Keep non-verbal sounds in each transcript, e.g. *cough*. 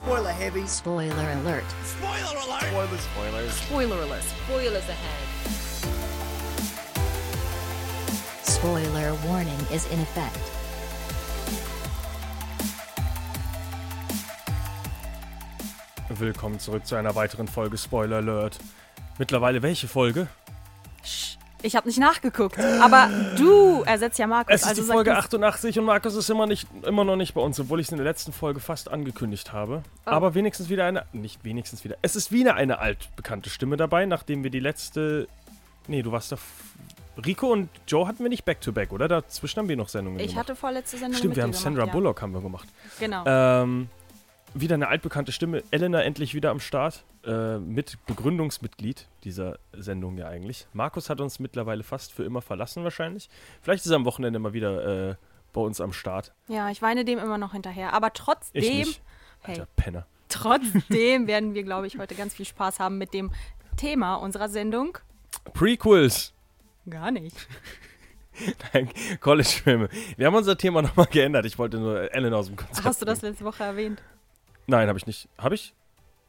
Spoiler heavy. Spoiler alert. Spoiler alert. Spoilers. Spoilers. Spoiler alert. Spoilers ahead. Spoiler warning is in effect. Willkommen zurück zu einer weiteren Folge Spoiler Alert. Mittlerweile welche Folge? Ich habe nicht nachgeguckt, aber du ersetzt ja Markus. Es ist also die Folge du's. 88 und Markus ist immer, nicht, immer noch nicht bei uns, obwohl ich es in der letzten Folge fast angekündigt habe. Oh. Aber wenigstens wieder eine, nicht wenigstens wieder, es ist wieder eine altbekannte Stimme dabei, nachdem wir die letzte, nee, du warst da, Rico und Joe hatten wir nicht back-to-back, oder? Dazwischen haben wir noch Sendungen Ich gemacht. hatte vorletzte Sendung Stimmt, wir haben gemacht, Sandra ja. Bullock haben wir gemacht. Genau. Ähm, wieder eine altbekannte Stimme. Elena endlich wieder am Start. Äh, mit Begründungsmitglied dieser Sendung ja eigentlich. Markus hat uns mittlerweile fast für immer verlassen wahrscheinlich. Vielleicht ist er am Wochenende mal wieder äh, bei uns am Start. ja, ich weine dem immer noch hinterher. Aber Ich trotzdem, nicht. hey, Alter Penner. trotzdem werden wir, glaube ich, heute ganz viel Spaß haben mit dem Thema unserer Sendung. Prequels. Gar nicht. *laughs* Nein, College-Filme. Wir haben unser Thema nochmal geändert. Ich wollte nur Elena aus dem Konzept Hast du das letzte Woche erwähnt? Nein, habe ich nicht. Habe ich?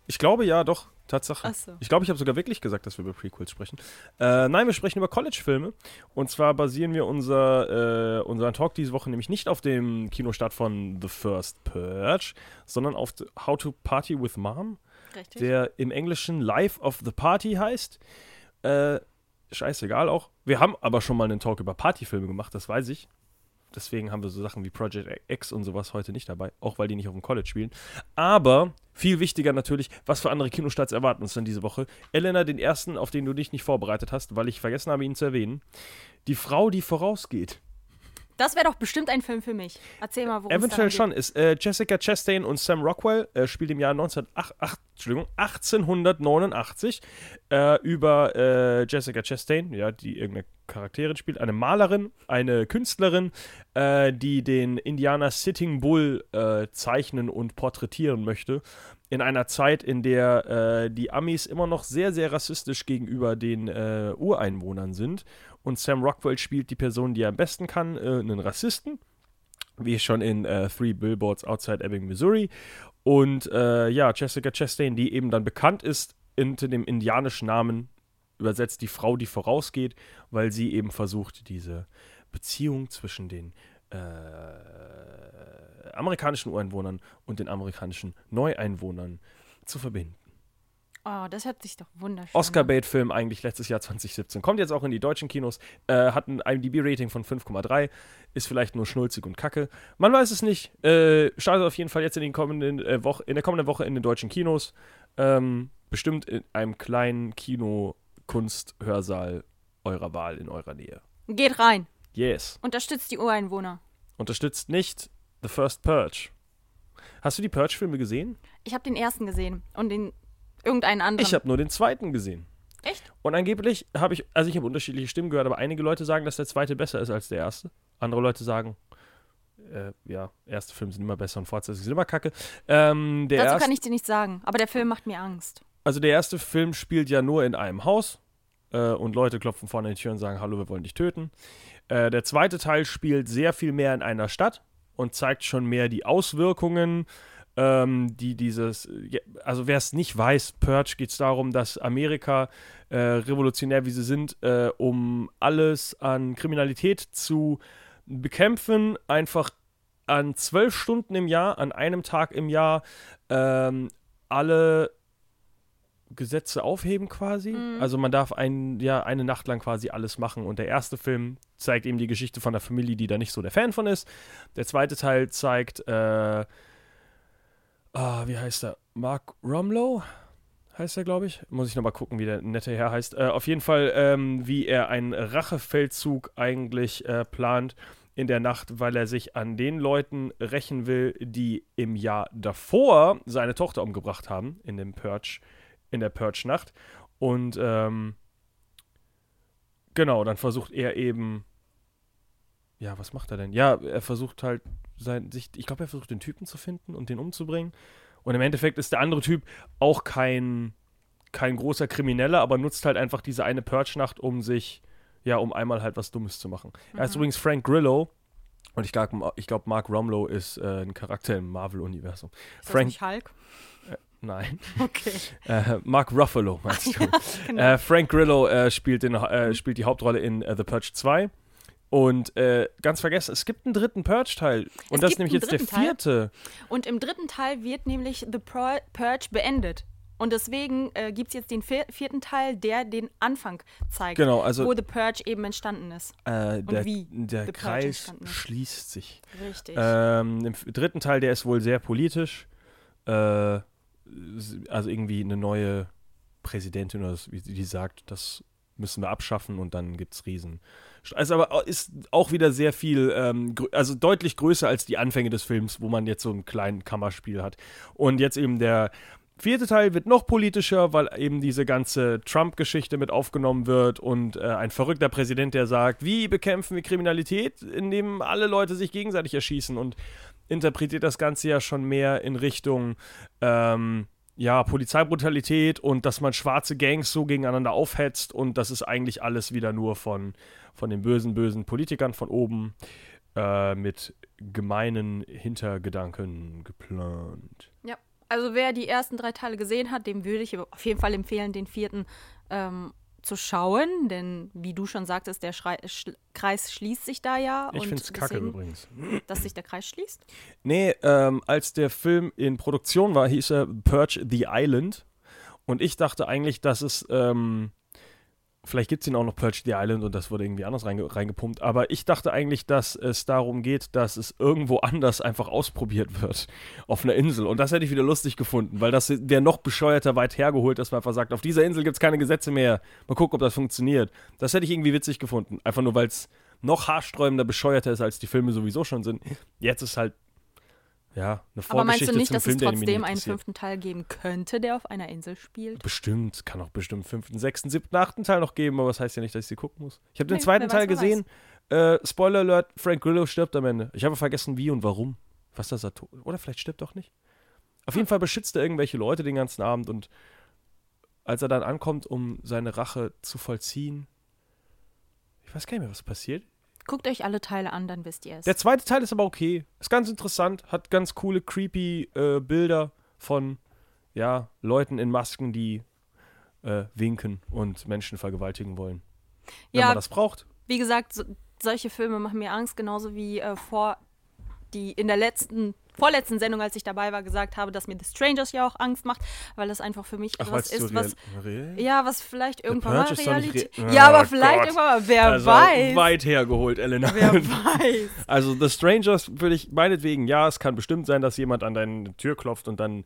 Ich glaube ja, doch. Tatsache. Ach so. Ich glaube, ich habe sogar wirklich gesagt, dass wir über Prequels sprechen. Äh, nein, wir sprechen über College-Filme. Und zwar basieren wir unser, äh, unseren Talk diese Woche nämlich nicht auf dem Kinostart von The First Purge, sondern auf How to Party with Mom, Richtig. der im Englischen Life of the Party heißt. Äh, scheißegal auch. Wir haben aber schon mal einen Talk über Partyfilme gemacht, das weiß ich. Deswegen haben wir so Sachen wie Project X und sowas heute nicht dabei, auch weil die nicht auf dem College spielen. Aber viel wichtiger natürlich, was für andere Kinostarts erwarten uns dann diese Woche. Elena, den ersten, auf den du dich nicht vorbereitet hast, weil ich vergessen habe, ihn zu erwähnen. Die Frau, die vorausgeht. Das wäre doch bestimmt ein Film für mich. Erzähl mal, worum Eventuell es schon. Ist äh, Jessica Chastain und Sam Rockwell äh, spielt im Jahr 1908, ach, Entschuldigung, 1889 äh, über äh, Jessica Chastain, ja, die irgendeine Charakterin spielt, eine Malerin, eine Künstlerin, äh, die den Indianer Sitting Bull äh, zeichnen und porträtieren möchte. In einer Zeit, in der die Amis immer noch sehr, sehr rassistisch gegenüber den Ureinwohnern sind. Und Sam Rockwell spielt die Person, die er am besten kann, äh, einen Rassisten wie schon in äh, Three Billboards Outside Ebbing, Missouri. Und äh, ja, Jessica Chastain, die eben dann bekannt ist unter dem indianischen Namen, übersetzt die Frau, die vorausgeht, weil sie eben versucht, diese Beziehung zwischen den äh, amerikanischen Ureinwohnern und den amerikanischen Neueinwohnern zu verbinden. Oh, das hört sich doch wunderschön Oscar-Bait-Film eigentlich letztes Jahr 2017. Kommt jetzt auch in die deutschen Kinos. Äh, hat ein IMDb-Rating von 5,3. Ist vielleicht nur schnulzig und kacke. Man weiß es nicht. Äh, startet auf jeden Fall jetzt in, den kommenden, äh, Woche, in der kommenden Woche in den deutschen Kinos. Ähm, bestimmt in einem kleinen Kino-Kunst-Hörsaal eurer Wahl in eurer Nähe. an. Geht rein. Yes. Unterstützt die Ureinwohner. Unterstützt nicht The First Purge. Hast du die Purge-Filme gesehen? Ich habe den ersten gesehen und den irgendeinen anderen. Ich habe nur den zweiten gesehen. Echt? Und angeblich habe ich, also ich habe unterschiedliche Stimmen gehört, aber einige Leute sagen, dass der zweite besser ist als der erste. Andere Leute sagen, äh, ja, erste Filme sind immer besser und Fortsetzungen sind immer kacke. Ähm, Dazu erste, kann ich dir nichts sagen, aber der Film macht mir Angst. also der erste Film spielt ja nur in einem Haus äh, und Leute klopfen vorne an die Tür und sagen, hallo, wir wollen dich töten. Äh, der zweite Teil spielt sehr viel mehr in einer Stadt und zeigt schon mehr die Auswirkungen, ähm, die dieses, also wer es nicht weiß, Purge geht es darum, dass Amerika, äh, revolutionär wie sie sind, äh, um alles an Kriminalität zu bekämpfen, einfach an zwölf Stunden im Jahr, an einem Tag im Jahr, ähm, alle Gesetze aufheben quasi. Also man darf ein, ja, eine Nacht lang quasi alles machen. Und der erste Film zeigt eben die Geschichte von der Familie, die da nicht so der Fan von ist. Der zweite Teil zeigt, äh, ah, wie heißt er? Mark Romlow? Heißt er, glaube ich. Muss ich nochmal gucken, wie der nette Herr heißt. Äh, auf jeden Fall, ähm, wie er einen Rachefeldzug eigentlich äh, plant in der Nacht, weil er sich an den Leuten rächen will, die im Jahr davor seine Tochter umgebracht haben, in dem Purge, in der Purge-Nacht. Und ähm, genau, dann versucht er eben. Ja, was macht er denn? Ja, er versucht halt sein, sich, ich glaube, er versucht den Typen zu finden und den umzubringen. Und im Endeffekt ist der andere Typ auch kein, kein großer Krimineller, aber nutzt halt einfach diese eine Purge-Nacht, um sich, ja, um einmal halt was Dummes zu machen. Er heißt übrigens Frank Grillo Und ich glaube, ich glaub, Mark Romlow ist äh, ein Charakter im Marvel-Universum. Ist das nicht Hulk? Nein. *laughs* Okay. Äh, Mark Ruffalo, meinst du? *laughs* genau. äh, Frank Grillo äh, spielt, den, äh, spielt die Hauptrolle in äh, The Purge 2. Und äh, ganz vergessen, es gibt einen dritten Purge-Teil. Und Es das ist nämlich jetzt der Teil. vierte. Und im dritten Teil wird nämlich The Purge beendet. Und deswegen äh, gibt es jetzt den vier- vierten Teil, der den Anfang zeigt, Genau, also wo The Purge eben entstanden ist. äh, der, wie der The Kreis schließt sich. Richtig. Ähm, Im dritten Teil, der ist wohl sehr politisch. Äh, also irgendwie eine neue Präsidentin oder wie die sagt, das müssen wir abschaffen und dann gibt es Riesen. Also aber ist auch wieder sehr viel, ähm, also deutlich größer als die Anfänge des Films, wo man jetzt so ein kleines Kammerspiel hat. Und jetzt eben der vierte Teil wird noch politischer, weil eben diese ganze Trump-Geschichte mit aufgenommen wird und äh, ein verrückter Präsident, der sagt, wie bekämpfen wir Kriminalität, indem alle Leute sich gegenseitig erschießen und interpretiert das Ganze ja schon mehr in Richtung ähm, ja, Polizeibrutalität und dass man schwarze Gangs so gegeneinander aufhetzt und das ist eigentlich alles wieder nur von, von den bösen, bösen Politikern von oben äh, mit gemeinen Hintergedanken geplant. ja. Also wer die ersten drei Teile gesehen hat, dem würde ich auf jeden Fall empfehlen, den vierten ähm, zu schauen. Denn wie du schon sagtest, der Schrei Sch Kreis schließt sich da ja. Ich finde es kacke übrigens. Dass sich der Kreis schließt. Nee, ähm, als der Film in Produktion war, hieß er Purge the Island. Und ich dachte eigentlich, dass es, ähm, vielleicht gibt es ihn auch noch Purge the Island und das wurde irgendwie anders reinge reingepumpt. Aber ich dachte eigentlich, dass es darum geht, dass es irgendwo *laughs* anders einfach ausprobiert wird. Auf einer Insel. Und das hätte ich wieder lustig gefunden, weil das wäre noch bescheuerter weit hergeholt, dass man einfach sagt, auf dieser Insel gibt es keine Gesetze mehr. Mal gucken, ob das funktioniert. Das hätte ich irgendwie witzig gefunden. Einfach nur, weil es noch haarsträubender, bescheuerter ist, als die Filme sowieso schon sind. Jetzt ist halt, ja, eine Vorgeschichte Aber meinst du nicht, dass Film, es trotzdem einen fünften Teil geben könnte, der auf einer Insel spielt? Bestimmt, kann auch bestimmt fünften, sechsten, siebten, achten Teil noch geben, aber das heißt ja nicht, dass ich sie gucken muss. Ich habe den Nee, zweiten weiß, Teil gesehen. Äh, Spoiler Alert, Frank Grillo stirbt am Ende. Ich habe vergessen, wie und warum. Was das er tot. Oder vielleicht stirbt doch nicht. Auf jeden Fall beschützt er irgendwelche Leute den ganzen Abend und als er dann ankommt, um seine Rache zu vollziehen. Ich weiß gar nicht mehr, was passiert. Guckt euch alle Teile an, dann wisst ihr es. Der zweite Teil ist aber okay. Ist ganz interessant, hat ganz coole, creepy äh, Bilder von ja, Leuten in Masken, die äh, winken und Menschen vergewaltigen wollen. Wenn Ja. man das braucht. Wie gesagt, so, solche Filme machen mir Angst, genauso wie äh, vor die in der letzten, vorletzten Sendung, als ich dabei war, gesagt habe, dass mir The Strangers ja auch Angst macht, weil das einfach für mich Ach, was ist, was ja, was vielleicht irgendwann mal Realität. re- ja, Oh aber vielleicht Gott. irgendwann mal, wer also weiß. weit hergeholt, Elena. Wer weiß. *laughs* Also The Strangers würde ich meinetwegen, ja, es kann bestimmt sein, dass jemand an deine Tür klopft und dann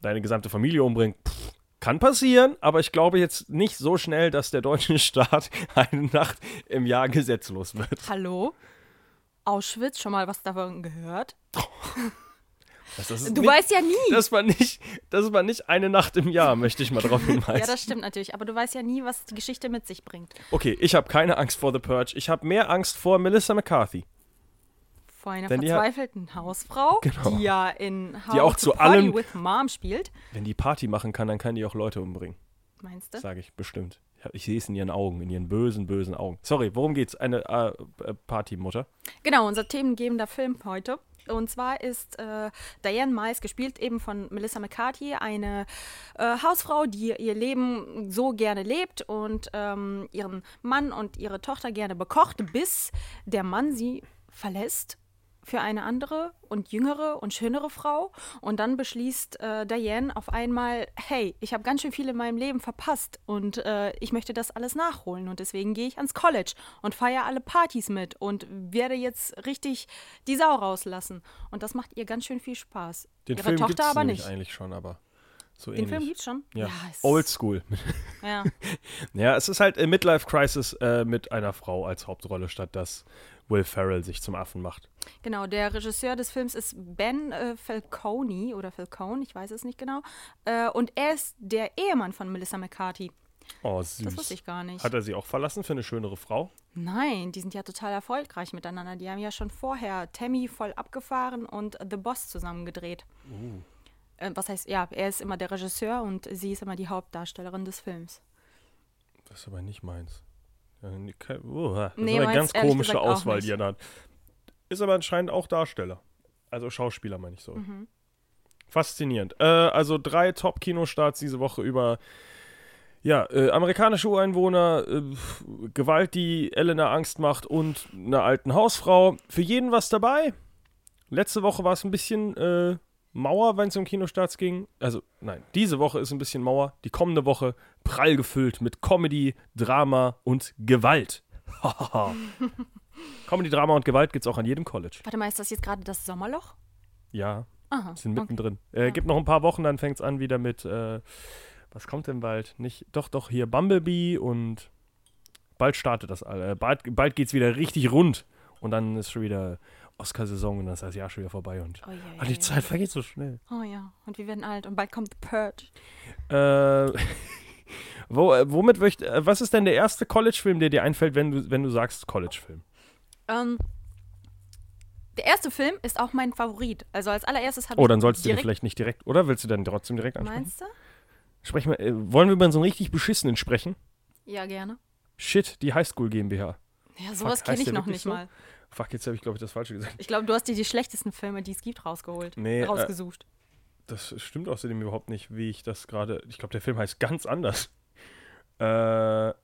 deine gesamte Familie umbringt. Pff, kann passieren, aber ich glaube jetzt nicht so schnell, dass der deutsche *laughs* Staat eine Nacht im Jahr gesetzlos wird. Hallo? Auschwitz, schon mal was davon gehört? *laughs* Das, das Du nicht, weißt ja nie. das war nicht, das war nicht eine Nacht im Jahr, möchte ich mal drauf *laughs* hinweisen. ja, das stimmt natürlich, aber du weißt ja nie, was die Geschichte mit sich bringt. okay, ich habe keine Angst vor The Purge. Ich habe mehr Angst vor Melissa McCarthy. Vor einer Denn die hat- Sorry, worum geht's? Eine äh, äh, Partymutter? Genau, unser themengebender Film heute. Und zwar ist äh, Diane Mice, gespielt eben von Melissa McCarthy, eine äh, Hausfrau, die ihr Leben so gerne lebt und ähm, ihren Mann und ihre Tochter gerne bekocht, bis der Mann sie verlässt für eine andere und jüngere und schönere Frau. Und dann beschließt äh, Diane auf einmal, hey, ich habe ganz schön viel in meinem Leben verpasst und äh, ich möchte das alles nachholen. Und deswegen gehe ich ans College und feiere alle Partys mit und werde jetzt richtig die Sau rauslassen. Und das macht ihr ganz schön viel Spaß. Den Ihre Film Tochter gibt's aber nicht. eigentlich schon, aber so Den ähnlich. Film gibt's schon? ja, es- Old School. *laughs* Ja. ja, es ist halt eine Midlife Crisis äh, mit einer Frau als Hauptrolle, statt dass Will Ferrell sich zum Affen macht. Genau, der Regisseur des Films ist Ben äh, Falcone oder Falcone, ich weiß es nicht genau. Äh, und er ist der Ehemann von Melissa McCarthy. Oh, süß. Das wusste ich gar nicht. Hat er sie auch verlassen für eine schönere Frau? Nein, die sind ja total erfolgreich miteinander. Die haben ja schon vorher Tammy voll abgefahren und The Boss zusammen gedreht. Äh, was heißt, ja, er ist immer der Regisseur und sie ist immer die Hauptdarstellerin des Films. Das ist aber nicht meins. Oh, das Nee, ist eine ganz komische Auswahl, die er da hat. Ist aber anscheinend auch Darsteller. Also Schauspieler, meine ich so. Mhm. Faszinierend. Äh, also drei Top-Kinostarts diese Woche über ja, äh, amerikanische Ureinwohner, äh, Gewalt, die Elena Angst macht und einer alten Hausfrau. Für jeden was dabei. Letzte Woche war es ein bisschen äh, Mauer, wenn es um Kinostarts ging. Also, nein, diese Woche ist ein bisschen Mauer. Die kommende Woche prall gefüllt mit Comedy, Drama und Gewalt. *laughs* Comedy, Drama und Gewalt gibt es auch an jedem College. Warte mal, ist das jetzt gerade das Sommerloch? Ja. Aha, sind mittendrin. Okay. Äh. Gibt noch ein paar Wochen, dann fängt es an wieder mit, äh, was kommt denn bald? Nicht, doch, doch, hier Bumblebee und bald startet das alle. Äh, bald, bald geht es wieder richtig rund und dann ist schon wieder Oscar-Saison und dann ist das Jahr schon wieder vorbei und oh, ja, ja, die Zeit vergeht so schnell. Oh ja, und wir werden alt und bald kommt The Purge. Äh, *laughs* wo, äh, womit möchte, äh, was ist denn der erste College-Film, der dir einfällt, wenn du, wenn du sagst College-Film? Ähm, der erste Film ist auch mein Favorit. Also als allererstes hat Oh, dann sollst du dir vielleicht nicht direkt, oder willst du dann trotzdem direkt ansprechen? Meinst du? Sprechen wir, äh, wollen wir über so einen richtig beschissenen sprechen? Ja, gerne. Shit, die Highschool GmbH. Ja, sowas kenne ich noch nicht so? mal. Fuck, jetzt habe ich, glaube ich, das Falsche gesagt. Ich glaube, du hast dir die schlechtesten Filme, die es gibt, rausgeholt. Nee, rausgesucht. Äh, das stimmt außerdem überhaupt nicht, wie ich das gerade. Ich glaube, der Film heißt ganz anders. Äh.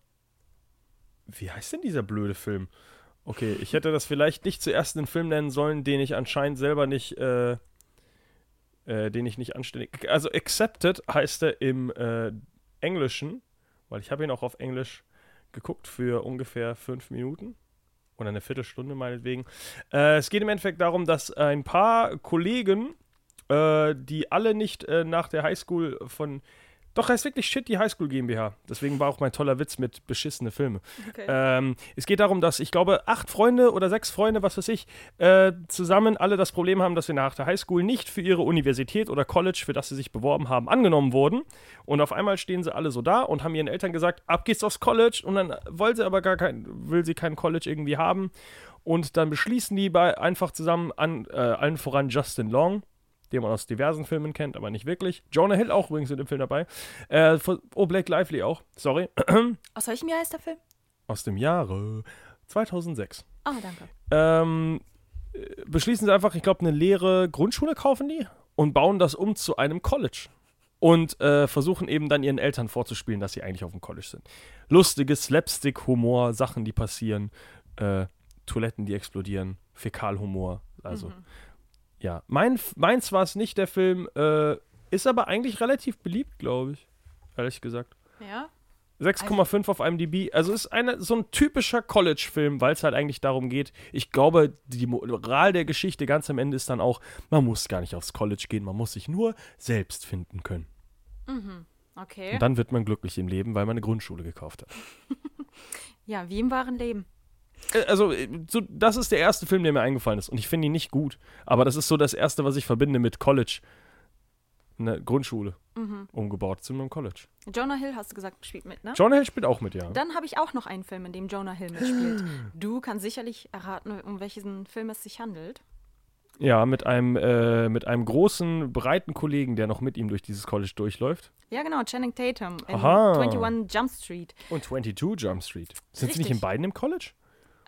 Wie heißt denn dieser blöde Film? Okay, ich hätte das vielleicht nicht zuerst einen Film nennen sollen, den ich anscheinend selber nicht. Äh, äh, den ich nicht anständig. Also, Accepted heißt er im äh, Englischen, weil ich habe ihn auch auf Englisch geguckt für ungefähr fünf Minuten oder eine Viertelstunde meinetwegen. Äh, es geht im Endeffekt darum, dass ein paar Kollegen, äh, die alle nicht äh, nach der Highschool von doch, heißt wirklich Shit, die Highschool GmbH. Deswegen war auch mein toller Witz mit beschissene Filme. Okay. Ähm, es geht darum, dass ich glaube, acht Freunde oder sechs Freunde, was weiß ich, äh, zusammen alle das Problem haben, dass sie nach der Highschool nicht für ihre Universität oder College, für das sie sich beworben haben, angenommen wurden. Und auf einmal stehen sie alle so da und haben ihren Eltern gesagt, ab geht's aufs College. Und dann wollen sie aber gar kein, will sie kein College irgendwie haben. Und dann beschließen die bei einfach zusammen an, äh, allen voran Justin Long den man aus diversen Filmen kennt, aber nicht wirklich. Jonah Hill auch übrigens in dem Film dabei. Äh, oh, Blake Lively auch. Sorry. *clears throat* Aus welchem Jahr ist der Film? Aus dem Jahre 2006. Ah, oh, danke. Ähm, beschließen sie einfach, ich glaube, eine leere Grundschule kaufen die und bauen das um zu einem College. Und äh, versuchen eben dann ihren Eltern vorzuspielen, dass sie eigentlich auf dem College sind. Lustige Slapstick-Humor, Sachen, die passieren, äh, Toiletten, die explodieren, Fäkalhumor. Also mhm ja, mein, meins war es nicht, der Film. Äh, ist aber eigentlich relativ beliebt, glaube ich. Ehrlich gesagt. Ja. 6,5 also, auf IMDb. Also ist eine, so ein typischer College-Film, weil es halt eigentlich darum geht. Ich glaube, die Moral der Geschichte ganz am Ende ist dann auch, man muss gar nicht aufs College gehen, man muss sich nur selbst finden können. Mhm. Okay. Und dann wird man glücklich im Leben, weil man eine Grundschule gekauft hat. *laughs* ja, wie im wahren Leben. Äh, also, äh, so, das ist der erste Film, der mir eingefallen ist. Und ich finde ihn nicht gut. Aber das ist so das erste, was ich verbinde mit College. Eine Grundschule. Mhm. Umgebaut zu einem College. Jonah Hill, hast du gesagt, spielt mit, ne? Jonah Hill spielt auch mit, ja. Dann habe ich auch noch einen Film, in dem Jonah Hill mitspielt. *gasps* du kannst sicherlich erraten, um welchen Film es sich handelt. Ja, mit einem, äh, mit einem großen, breiten Kollegen, der noch mit ihm durch dieses College durchläuft. Ja, genau, Channing Tatum in Aha. 21 Jump Street. Und 22 Jump Street. Sind Richtig. sie nicht in beiden im College?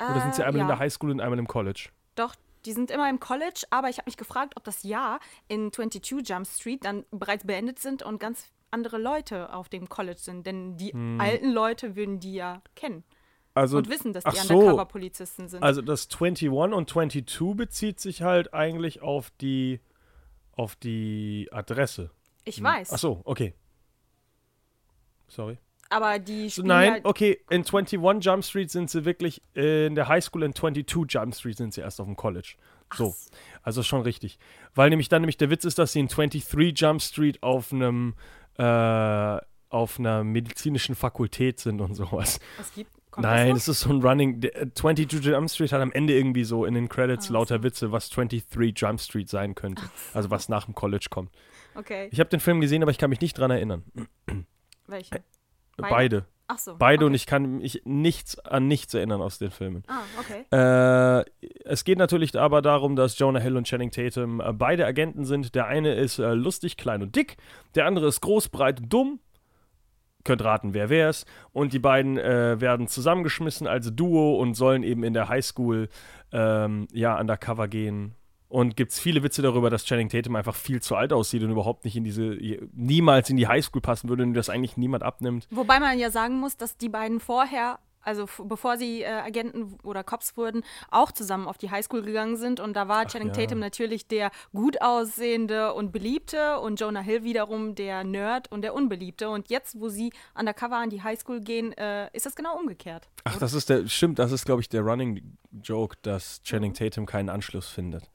Oder sind sie einmal ja. in der Highschool und einmal im College? Doch, die sind immer im College, aber ich habe mich gefragt, ob das Jahr in 22 Jump Street dann bereits beendet sind und ganz andere Leute auf dem College sind. Denn die hm. alten Leute würden die ja kennen. Also, und wissen, dass die so. Undercover-Polizisten sind. Also das 21 und 22 bezieht sich halt eigentlich auf die auf die Adresse. Ich hm. weiß. Ach so, okay. Sorry. Aber die spielen Nein, halt okay, in 21 Jump Street sind sie wirklich in der High School, in 22 Jump Street sind sie erst auf dem College. So, also schon richtig. Weil nämlich dann nämlich der Witz ist, dass sie in 23 Jump Street auf einem äh, auf einer medizinischen Fakultät sind und sowas. Es gibt Nein, das, ist so ein Running. 22 äh, Jump Street hat am Ende irgendwie so in den Credits ah, lauter. Witze, was 23 Jump Street sein könnte. So. Also was nach dem College kommt. Okay. Ich habe den Film gesehen, aber ich kann mich nicht dran erinnern. Welchen? Beide. Beide. Ach so. Beide okay. und ich kann mich nichts an nichts erinnern aus den Filmen. Ah, okay. Äh, es geht natürlich aber darum, dass Jonah Hill und Channing Tatum äh, beide Agenten sind. Der eine ist äh, lustig, klein und dick. Der andere ist groß, breit, dumm. könnt raten, wer wer ist. Und die beiden äh, werden zusammengeschmissen als Duo und sollen eben in der Highschool ähm, ja, undercover gehen. Und gibt es viele Witze darüber, dass Channing Tatum einfach viel zu alt aussieht und überhaupt nicht in diese, niemals in die Highschool passen würde und das eigentlich niemand abnimmt. Wobei man ja sagen muss, dass die beiden vorher also bevor sie äh, Agenten oder Cops wurden, auch zusammen auf die Highschool gegangen sind. Und da war Ach, Channing ja. Tatum natürlich der gut aussehende und beliebte und Jonah Hill wiederum der Nerd und der unbeliebte. Und jetzt, wo sie undercover an die Highschool gehen, äh, ist das genau umgekehrt. Ach, oder? das ist der, stimmt, das ist, glaube ich, der Running Joke, dass Channing Tatum keinen Anschluss findet.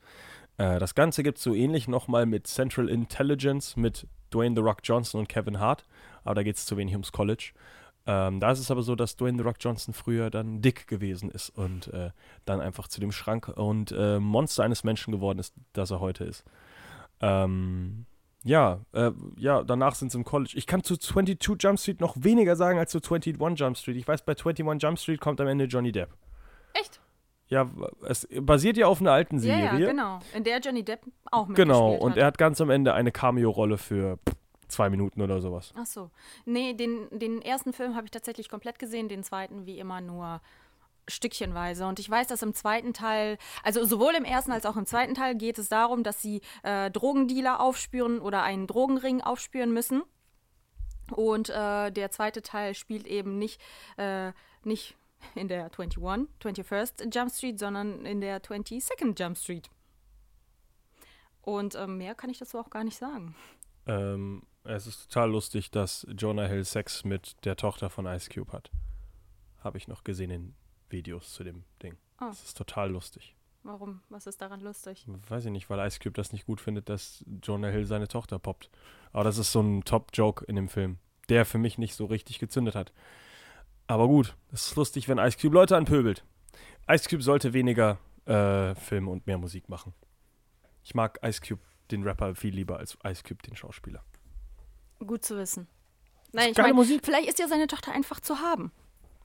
Äh, das Ganze gibt es so ähnlich nochmal mit Central Intelligence, mit Dwayne The Rock Johnson und Kevin Hart. Aber da geht es zu wenig ums College. Ähm, da ist es aber so, dass Dwayne The Rock Johnson früher dann dick gewesen ist und äh, dann einfach zu dem Schrank und äh, Monster eines Menschen geworden ist, das er heute ist. Ähm, ja, äh, ja, danach sind sie im College. Ich kann zu 22 Jump Street noch weniger sagen als zu 21 Jump Street. Ich weiß, bei 21 Jump Street kommt am Ende Johnny Depp. Echt? Ja, es basiert ja auf einer alten Serie. Ja, ja genau. In der Johnny Depp auch mitgespielt Genau, und hat. er hat ganz am Ende eine Cameo-Rolle für zwei Minuten oder sowas. Ach so. Nee, den, den ersten Film habe ich tatsächlich komplett gesehen, den zweiten wie immer nur stückchenweise. Und ich weiß, dass im zweiten Teil, also sowohl im ersten als auch im zweiten Teil geht es darum, dass sie äh, Drogendealer aufspüren oder einen Drogenring aufspüren müssen. Und äh, der zweite Teil spielt eben nicht, äh, nicht in der 21, 21st Jump Street, sondern in der 22nd Jump Street. Und ähm, mehr kann ich dazu auch gar nicht sagen. Ähm, es ist total lustig, dass Jonah Hill Sex mit der Tochter von Ice Cube hat. Habe ich noch gesehen in Videos zu dem Ding. Oh. Das ist total lustig. Warum? Was ist daran lustig? Weiß ich nicht, weil Ice Cube das nicht gut findet, dass Jonah Hill seine Tochter poppt. Aber das ist so ein Top-Joke in dem Film, der für mich nicht so richtig gezündet hat. Aber gut, es ist lustig, wenn Ice Cube Leute anpöbelt. Ice Cube sollte weniger äh, Filme und mehr Musik machen. Ich mag Ice Cube, den Rapper, viel lieber als Ice Cube, den Schauspieler. Gut zu wissen. Nein, ich meine, vielleicht ist ja seine Tochter einfach zu haben.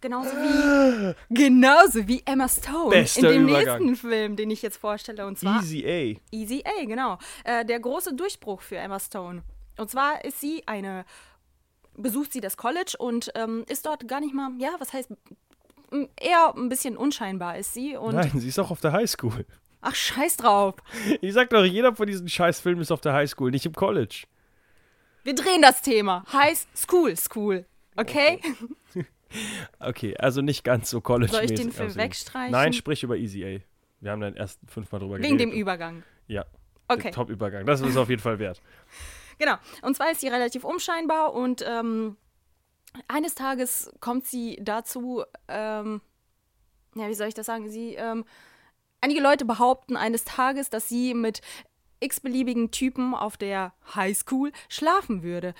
Genauso wie, genauso wie Emma Stone Bester in dem Übergang. nächsten Film, den ich jetzt vorstelle. Und zwar Easy A. Easy A, genau. Äh, der große Durchbruch für Emma Stone. Und zwar ist sie eine, besucht sie das College und ähm, ist dort gar nicht mal, ja, was heißt, eher ein bisschen unscheinbar ist sie. Und Nein, sie ist auch auf der Highschool. Ach, scheiß drauf. Ich sag doch, jeder von diesen Scheißfilmen ist auf der Highschool, nicht im College. Wir drehen das Thema. Heißt School School. Okay? *laughs* okay, also nicht ganz so college Soll ich den Film aussehen. wegstreichen? Nein, sprich über Easy A. Wir haben dann erst fünfmal drüber Wegen geredet. Wegen dem Übergang. Ja. Okay. Top-Übergang. Das ist auf jeden Fall wert. Genau. Und zwar ist sie relativ unscheinbar und ähm, eines Tages kommt sie dazu, ähm, ja, wie soll ich das sagen? Sie, ähm, einige Leute behaupten eines Tages, dass sie mit x-beliebigen Typen auf der Highschool schlafen würde.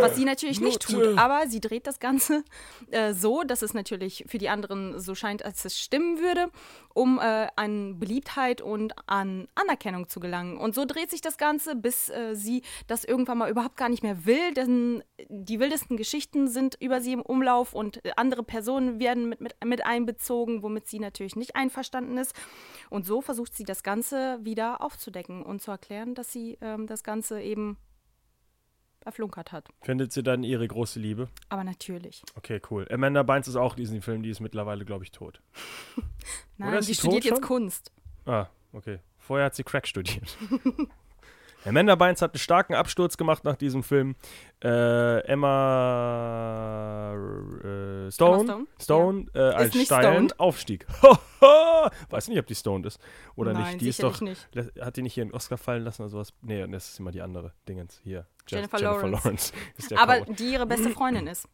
Was sie natürlich nicht tut, aber sie dreht das Ganze äh, so, dass es natürlich für die anderen so scheint, als es stimmen würde, um äh, an Beliebtheit und an Anerkennung zu gelangen. Und so dreht sich das Ganze, bis äh, sie das irgendwann mal überhaupt gar nicht mehr will, denn die wildesten Geschichten sind über sie im Umlauf und andere Personen werden mit, mit, mit einbezogen, womit sie natürlich nicht einverstanden ist. Und so versucht sie das Ganze wieder aufzudecken und zu erklären, dass sie ähm, das Ganze eben erflunkert hat. Findet sie dann ihre große Liebe? Aber natürlich. Okay, cool. Amanda Bynes ist auch diesen Film, die ist mittlerweile, glaube ich, tot. *laughs* Nein, sie studiert jetzt Kunst. Ah, okay. Vorher hat sie Crack studiert. *laughs* Amanda Bynes hat einen starken Absturz gemacht nach diesem Film. Äh, Emma äh, Stone, Emma Stone, Stone ja. äh, als steilen. Aufstieg. *laughs* Weiß nicht, ob die stoned ist oder Nein, nicht. Die ist doch. Nicht. Hat die nicht hier einen Oscar fallen lassen oder sowas? Nee, das ist immer die andere Dingens hier. Jennifer, Jennifer Lawrence. Lawrence *laughs* Aber die ihre beste Freundin ist.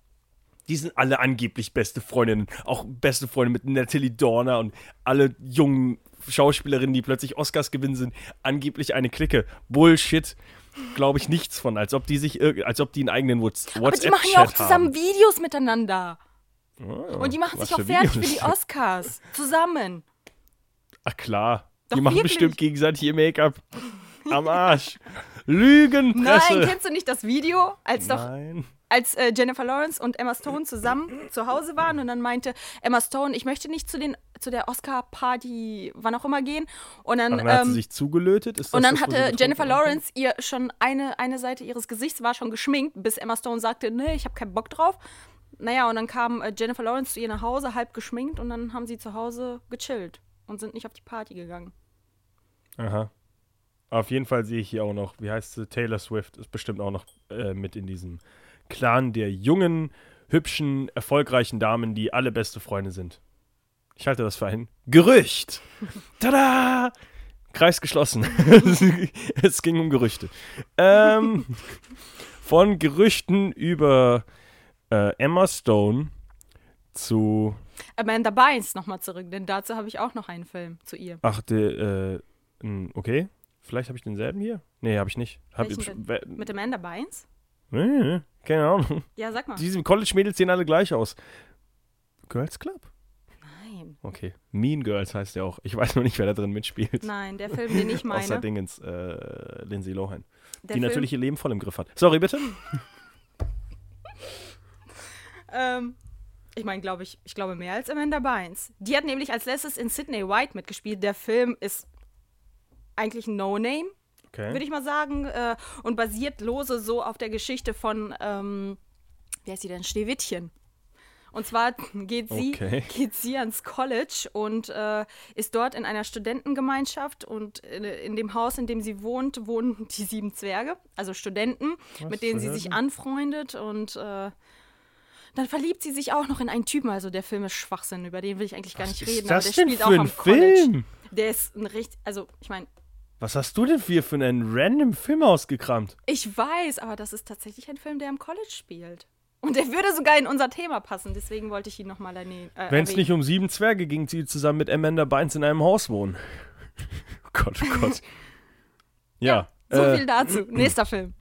Die sind alle angeblich beste Freundinnen. Auch beste Freunde mit Natalie Dorner und alle jungen Schauspielerinnen, die plötzlich Oscars gewinnen, sind angeblich eine Clique. Bullshit. Glaube ich nichts von, als ob die sich, als ob die einen eigenen WhatsApp Aber die machen ja auch zusammen haben. Videos miteinander. Oh, und die machen sich auch fertig Videos? für die Oscars. Zusammen. Ach klar. Doch die machen wirklich? bestimmt gegenseitig ihr Make-up. Am Arsch. Lügenpresse. Nein, kennst du nicht das Video? Als Nein. Als äh, Jennifer Lawrence und Emma Stone zusammen zu Hause waren und dann meinte Emma Stone, ich möchte nicht zu den zu der Oscar-Party, wann auch immer gehen. Und dann, dann hat ähm, sie sich zugelötet. Ist das und dann das, hatte Jennifer? Lawrence ihr schon eine, eine Seite ihres Gesichts war schon geschminkt, bis Emma Stone sagte, nee, ich habe keinen Bock drauf. Naja, und dann kam äh, Jennifer Lawrence zu ihr nach Hause, halb geschminkt, und dann haben sie zu Hause gechillt und sind nicht auf die Party gegangen. Aha. Auf jeden Fall sehe ich hier auch noch, wie heißt sie? Taylor Swift ist bestimmt auch noch äh, mit in diesem Clan der jungen, hübschen, erfolgreichen Damen, die alle beste Freunde sind. Ich halte das für ein Gerücht. *laughs* Tada! Kreis geschlossen. *laughs* es ging um Gerüchte. Ähm, von Gerüchten über äh, Emma Stone zu. Amanda Bynes nochmal zurück, denn dazu habe ich auch noch einen Film zu ihr. Ach, de, äh, okay. Vielleicht habe ich denselben hier? Nee, habe ich nicht. Hab ich, Mit Amanda Bynes? Nee, keine Ahnung. Ja, sag mal. Diese College-Mädels sehen alle gleich aus. Girls Club? Nein. Okay. Mean Girls heißt der auch. Ich weiß noch nicht, wer da drin mitspielt. Nein, der Film, den ich *laughs* meine. Außer Dingens, äh, Lindsay Lohan. der die Film, natürlich ihr Leben voll im Griff hat. Sorry, bitte? *laughs* Ähm, ich meine, glaube ich, ich glaube mehr als Amanda Bynes. Die hat nämlich als letztes in Sydney White mitgespielt. Der Film ist eigentlich ein No-Name, Okay. würde ich mal sagen, äh, und basiert lose so auf der Geschichte von, ähm, wie heißt sie denn, Schneewittchen. Und zwar geht sie, Okay. *laughs* geht sie ans College und äh, ist dort in einer Studentengemeinschaft und in, in dem Haus, in dem sie wohnt, wohnen *laughs* die sieben Zwerge, also Studenten, mit denen sie sich anfreundet und äh, dann verliebt sie sich auch noch in einen Typen. Also der Film ist Schwachsinn, über den will ich eigentlich gar nicht reden. ist das aber der denn spielt für auch ein am College. Film? Der ist ein richtig, also ich meine, Was hast du denn für, für einen random Film ausgekramt? ich weiß, aber das ist tatsächlich ein Film, der am College spielt. Und der würde sogar in unser Thema passen. Deswegen wollte ich ihn nochmal erwähnen. Äh, Wenn es nicht um sieben Zwerge ging, die zusammen mit Amanda Bynes in einem Haus wohnen. *laughs* oh Gott, oh Gott. ja. So äh, viel dazu. Nächster Film.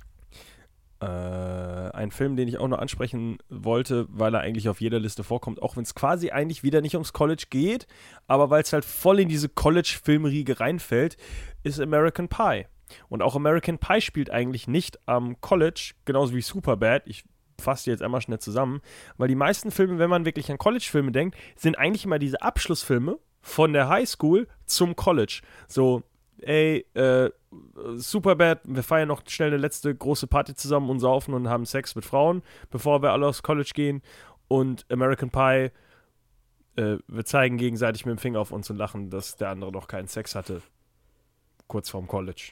Äh, ein Film, den ich auch noch ansprechen wollte, weil er eigentlich auf jeder Liste vorkommt, auch wenn es quasi eigentlich wieder nicht ums College geht, aber weil es halt voll in diese College-Filmriege reinfällt, ist American Pie. Und auch American Pie spielt eigentlich nicht am College, genauso wie Superbad. Ich fasse die jetzt einmal schnell zusammen, weil die meisten Filme, wenn man wirklich an College-Filme denkt, sind eigentlich immer diese Abschlussfilme von der Highschool zum College. So, ey, äh, Superbad, wir feiern noch schnell eine letzte große Party zusammen und saufen und haben Sex mit Frauen, bevor wir alle aufs College gehen. Und American Pie, äh, wir zeigen gegenseitig mit dem Finger auf uns und lachen, dass der andere noch keinen Sex hatte. Kurz vorm College.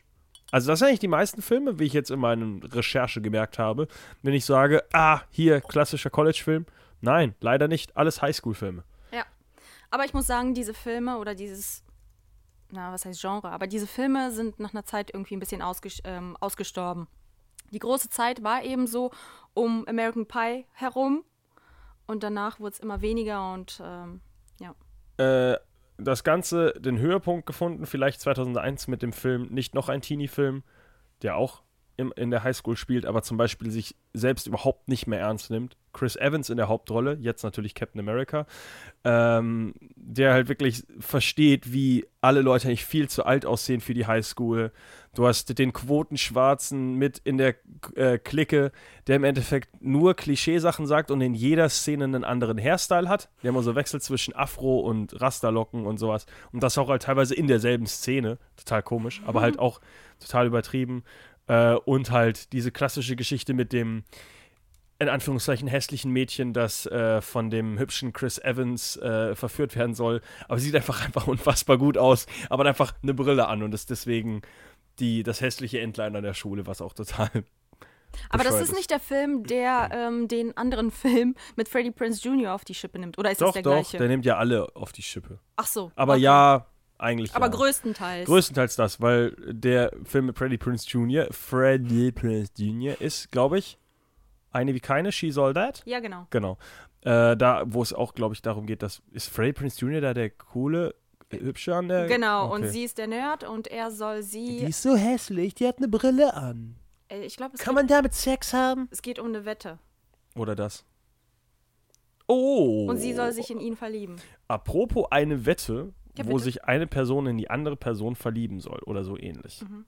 Also das sind eigentlich die meisten Filme, wie ich jetzt in meinen Recherche gemerkt habe. Wenn ich sage, ah, hier, klassischer College-Film. Nein, leider nicht. Alles Highschool-Filme. Ja. Aber ich muss sagen, diese Filme oder dieses, na, was heißt Genre, aber diese Filme sind nach einer Zeit irgendwie ein bisschen ausges ähm, ausgestorben. Die große Zeit war eben so um American Pie herum und danach wurde es immer weniger und ähm, ja. äh, das Ganze den Höhepunkt gefunden, vielleicht 2001 mit dem Film Nicht noch ein Teenie-Film, der auch im, in der Highschool spielt, aber zum Beispiel sich selbst überhaupt nicht mehr ernst nimmt. Chris Evans in der Hauptrolle, jetzt natürlich Captain America, ähm, der halt wirklich versteht, wie alle Leute eigentlich viel zu alt aussehen für die Highschool. Du hast den Quotenschwarzen mit in der äh, Clique, der im Endeffekt nur Klischeesachen sagt und in jeder Szene einen anderen Hairstyle hat. Der immer so wechselt zwischen Afro und Rasterlocken und sowas. Und das auch halt teilweise in derselben Szene. Total komisch, aber halt auch total übertrieben. Äh, und halt diese klassische Geschichte mit dem in Anführungszeichen hässlichen Mädchen, das äh, von dem hübschen Chris Evans äh, verführt werden soll. Aber sie sieht einfach *laughs* einfach unfassbar gut aus, aber hat einfach eine Brille an und ist deswegen die, das hässliche Entlein an der Schule, was auch total. *laughs* Aber das ist nicht der Film, der ähm, den anderen *laughs* Film mit Freddie Prince Jr. auf die Schippe nimmt. Oder ist Doch, das der doch, gleiche? der nimmt ja alle auf die Schippe. Ach so. Aber okay. ja, eigentlich. Aber ja. größtenteils. Größtenteils das, weil der Film mit Freddie Prince Jr., Freddie Prince Jr. ist, glaube ich, eine wie keine, She's All That. ja, genau. Genau. Äh, da, wo es auch, glaube ich, darum geht, dass ist Freddie Prince Jr. da der coole, äh, hübsche an der. Genau, und Okay. sie ist der Nerd und er soll sie. ist so hässlich, die hat eine Brille an. äh, ich glaube, es, Kann geht- man damit Sex haben? es geht um eine Wette. Oder das. Oh. Und sie soll sich in ihn verlieben. Apropos eine Wette, Ja, wo sich eine Person in die andere Person verlieben soll oder so ähnlich. Mhm.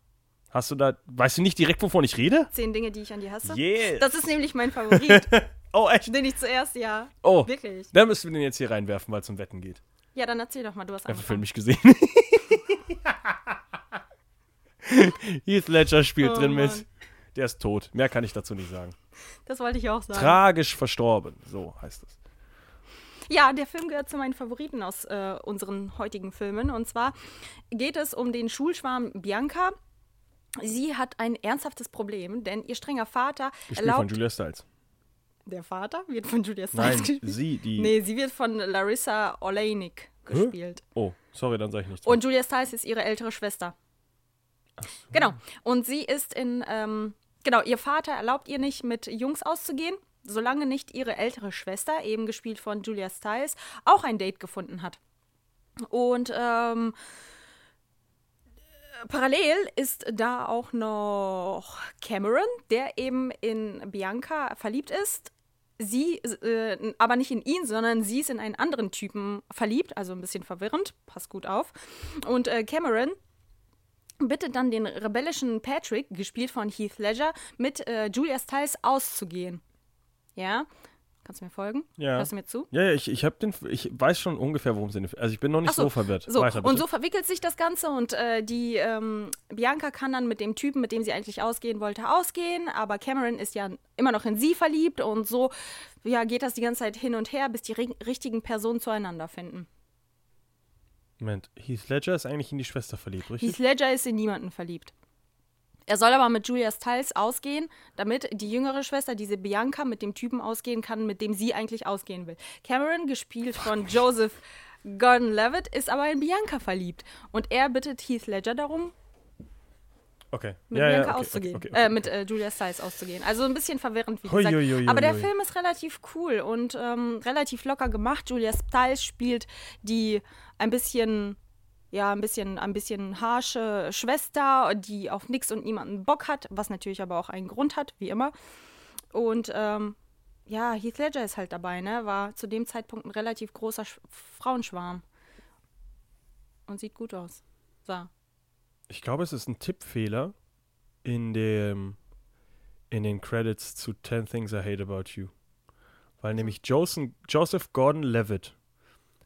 Hast du da, weißt du nicht direkt, wovon ich rede? Zehn Dinge, die ich an dir hasse. Yes. Das ist nämlich mein Favorit. *laughs* oh, echt? Den ich zuerst, ja. Oh. Wirklich. Dann müssen wir den jetzt hier reinwerfen, weil es um Wetten geht. Ja, dann erzähl doch mal, du hast Ich habe angefangen. Film nicht gesehen. *laughs* Heath Ledger spielt Oh, drin mit. Der ist tot. Mehr kann ich dazu nicht sagen. Das wollte ich auch sagen. Tragisch verstorben. So heißt es. Ja, der Film gehört zu meinen Favoriten aus äh, unseren heutigen Filmen. Und zwar geht es um den Schulschwarm Bianca. Sie hat ein ernsthaftes Problem, denn ihr strenger Vater Gespielt von erlaubt. Julia Stiles. Der Vater wird von Julia Stiles Nein, gespielt. sie, die. Nee, sie wird von Larissa Oleynik gespielt. Oh, sorry, dann sage ich nichts. Und Julia Stiles ist ihre ältere Schwester. Genau. Und sie ist in, ähm, genau, ihr Vater erlaubt ihr nicht, mit Jungs auszugehen, solange nicht ihre ältere Schwester, eben gespielt von Julia Stiles, auch ein Date gefunden hat. Und ähm, parallel ist da auch noch Cameron, der eben in Bianca verliebt ist. Sie, äh, aber nicht in ihn, sondern sie ist in einen anderen Typen verliebt, also ein bisschen verwirrend, passt gut auf. Und äh, Cameron bittet dann den rebellischen Patrick, gespielt von Heath Ledger, mit äh, Julia Stiles auszugehen. Ja? Kannst du mir folgen? Ja. Hörst du mir zu? Ja, ja, ich, ich, den, ich weiß schon ungefähr, worum es in Also ich bin noch nicht so, so, verwirrt. So, Weiter, und so verwickelt sich das Ganze und äh, die ähm, Bianca kann dann mit dem Typen, mit dem sie eigentlich ausgehen wollte, ausgehen, aber Cameron ist ja immer noch in sie verliebt und so ja, geht das die ganze Zeit hin und her, bis die ri richtigen Personen zueinander finden. Moment, Heath Ledger ist eigentlich in die Schwester verliebt, richtig? Heath Ledger ist in niemanden verliebt. Er soll aber mit Julia Stiles ausgehen, damit die jüngere Schwester, diese Bianca, mit dem Typen ausgehen kann, mit dem sie eigentlich ausgehen will. Cameron, gespielt von Joseph Gordon-Levitt, ist aber in Bianca verliebt. Und er bittet Heath Ledger darum, Okay. mit ja, Bianca ja, okay, auszugehen. Okay, okay, Äh, mit äh, Julia Stiles auszugehen. Also ein bisschen verwirrend, wie Hui, gesagt. hui, hui, Aber der hui. Film ist relativ cool und ähm, relativ locker gemacht. Julia Stiles spielt die ein bisschen, ja, ein bisschen, ein bisschen harsche Schwester, die auf nichts und niemanden Bock hat, was natürlich aber auch einen Grund hat, wie immer. Und ähm, ja, Heath Ledger ist halt dabei, ne? War zu dem Zeitpunkt ein relativ großer Sch Frauenschwarm. Und sieht gut aus. So. Ich glaube, es ist ein Tippfehler in dem in den Credits zu 10 Things I Hate About You. Weil nämlich Joseph, Joseph Gordon-Levitt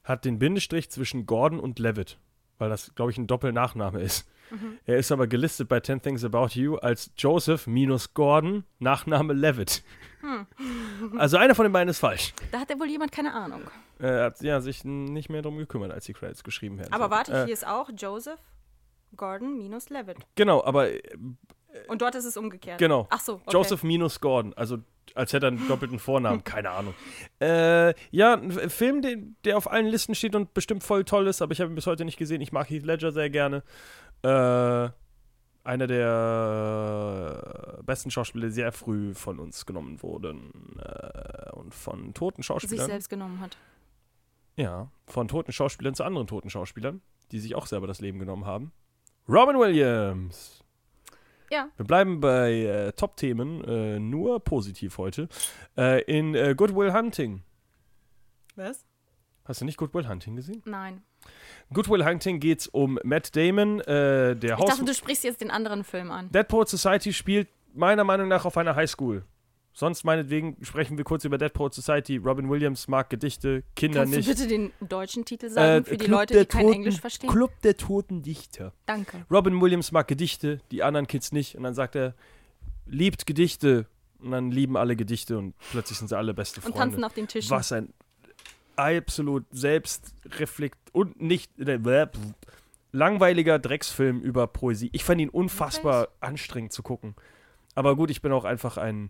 hat den Bindestrich zwischen Gordon und Levitt, weil das, glaube ich, ein Doppelnachname ist. Er ist aber gelistet bei 10 Things About You als Joseph minus Gordon, Nachname Levitt. Also einer von den beiden ist falsch. Da hat ja wohl jemand keine Ahnung. Er hat ja, sich nicht mehr darum gekümmert, als die Credits geschrieben werden. Aber warte, Äh, hier ist auch Joseph Gordon minus Levitt. Genau, aber äh, Und dort ist es umgekehrt. Genau. Ach so, okay. Joseph minus Gordon, also als hätte er einen doppelten Vornamen, *laughs* keine Ahnung. Äh, ja, ein Film, den, der auf allen Listen steht und bestimmt voll toll ist, aber ich habe ihn bis heute nicht gesehen. Ich mag Heath Ledger sehr gerne. Äh, einer der besten Schauspieler, die sehr früh von uns genommen wurden äh, und von toten Sich Schauspielern. selbst genommen hat. Ja, von toten Schauspielern zu anderen toten Schauspielern, die sich auch selber das Leben genommen haben. Robin Williams. Ja. Wir bleiben bei äh, Top-Themen, äh, nur positiv heute. Äh, in äh, Good Will Hunting. Was? Hast du nicht Good Will Hunting gesehen? Nein. Good Will Hunting geht's um Matt Damon, äh, der Ich Haus. dachte, du sprichst jetzt den anderen Film an. Dead Poet Society spielt meiner Meinung nach auf einer Highschool. Sonst meinetwegen sprechen wir kurz über Dead Poet Society. Robin Williams mag Gedichte, Kinder Kannst nicht. du bitte den deutschen Titel sagen Äh, für die Club Leute, die kein Toten- Englisch verstehen? Club der Toten Dichter. Danke. Robin Williams mag Gedichte, die anderen Kids nicht. Und dann sagt er, liebt Gedichte. Und dann lieben alle Gedichte und plötzlich sind sie alle beste Und Freunde. tanzen auf den Tischen. Was ein absolut selbstreflekt und nicht äh, langweiliger Drecksfilm über Poesie. Ich fand ihn unfassbar anstrengend zu gucken. Aber gut, ich bin auch einfach ein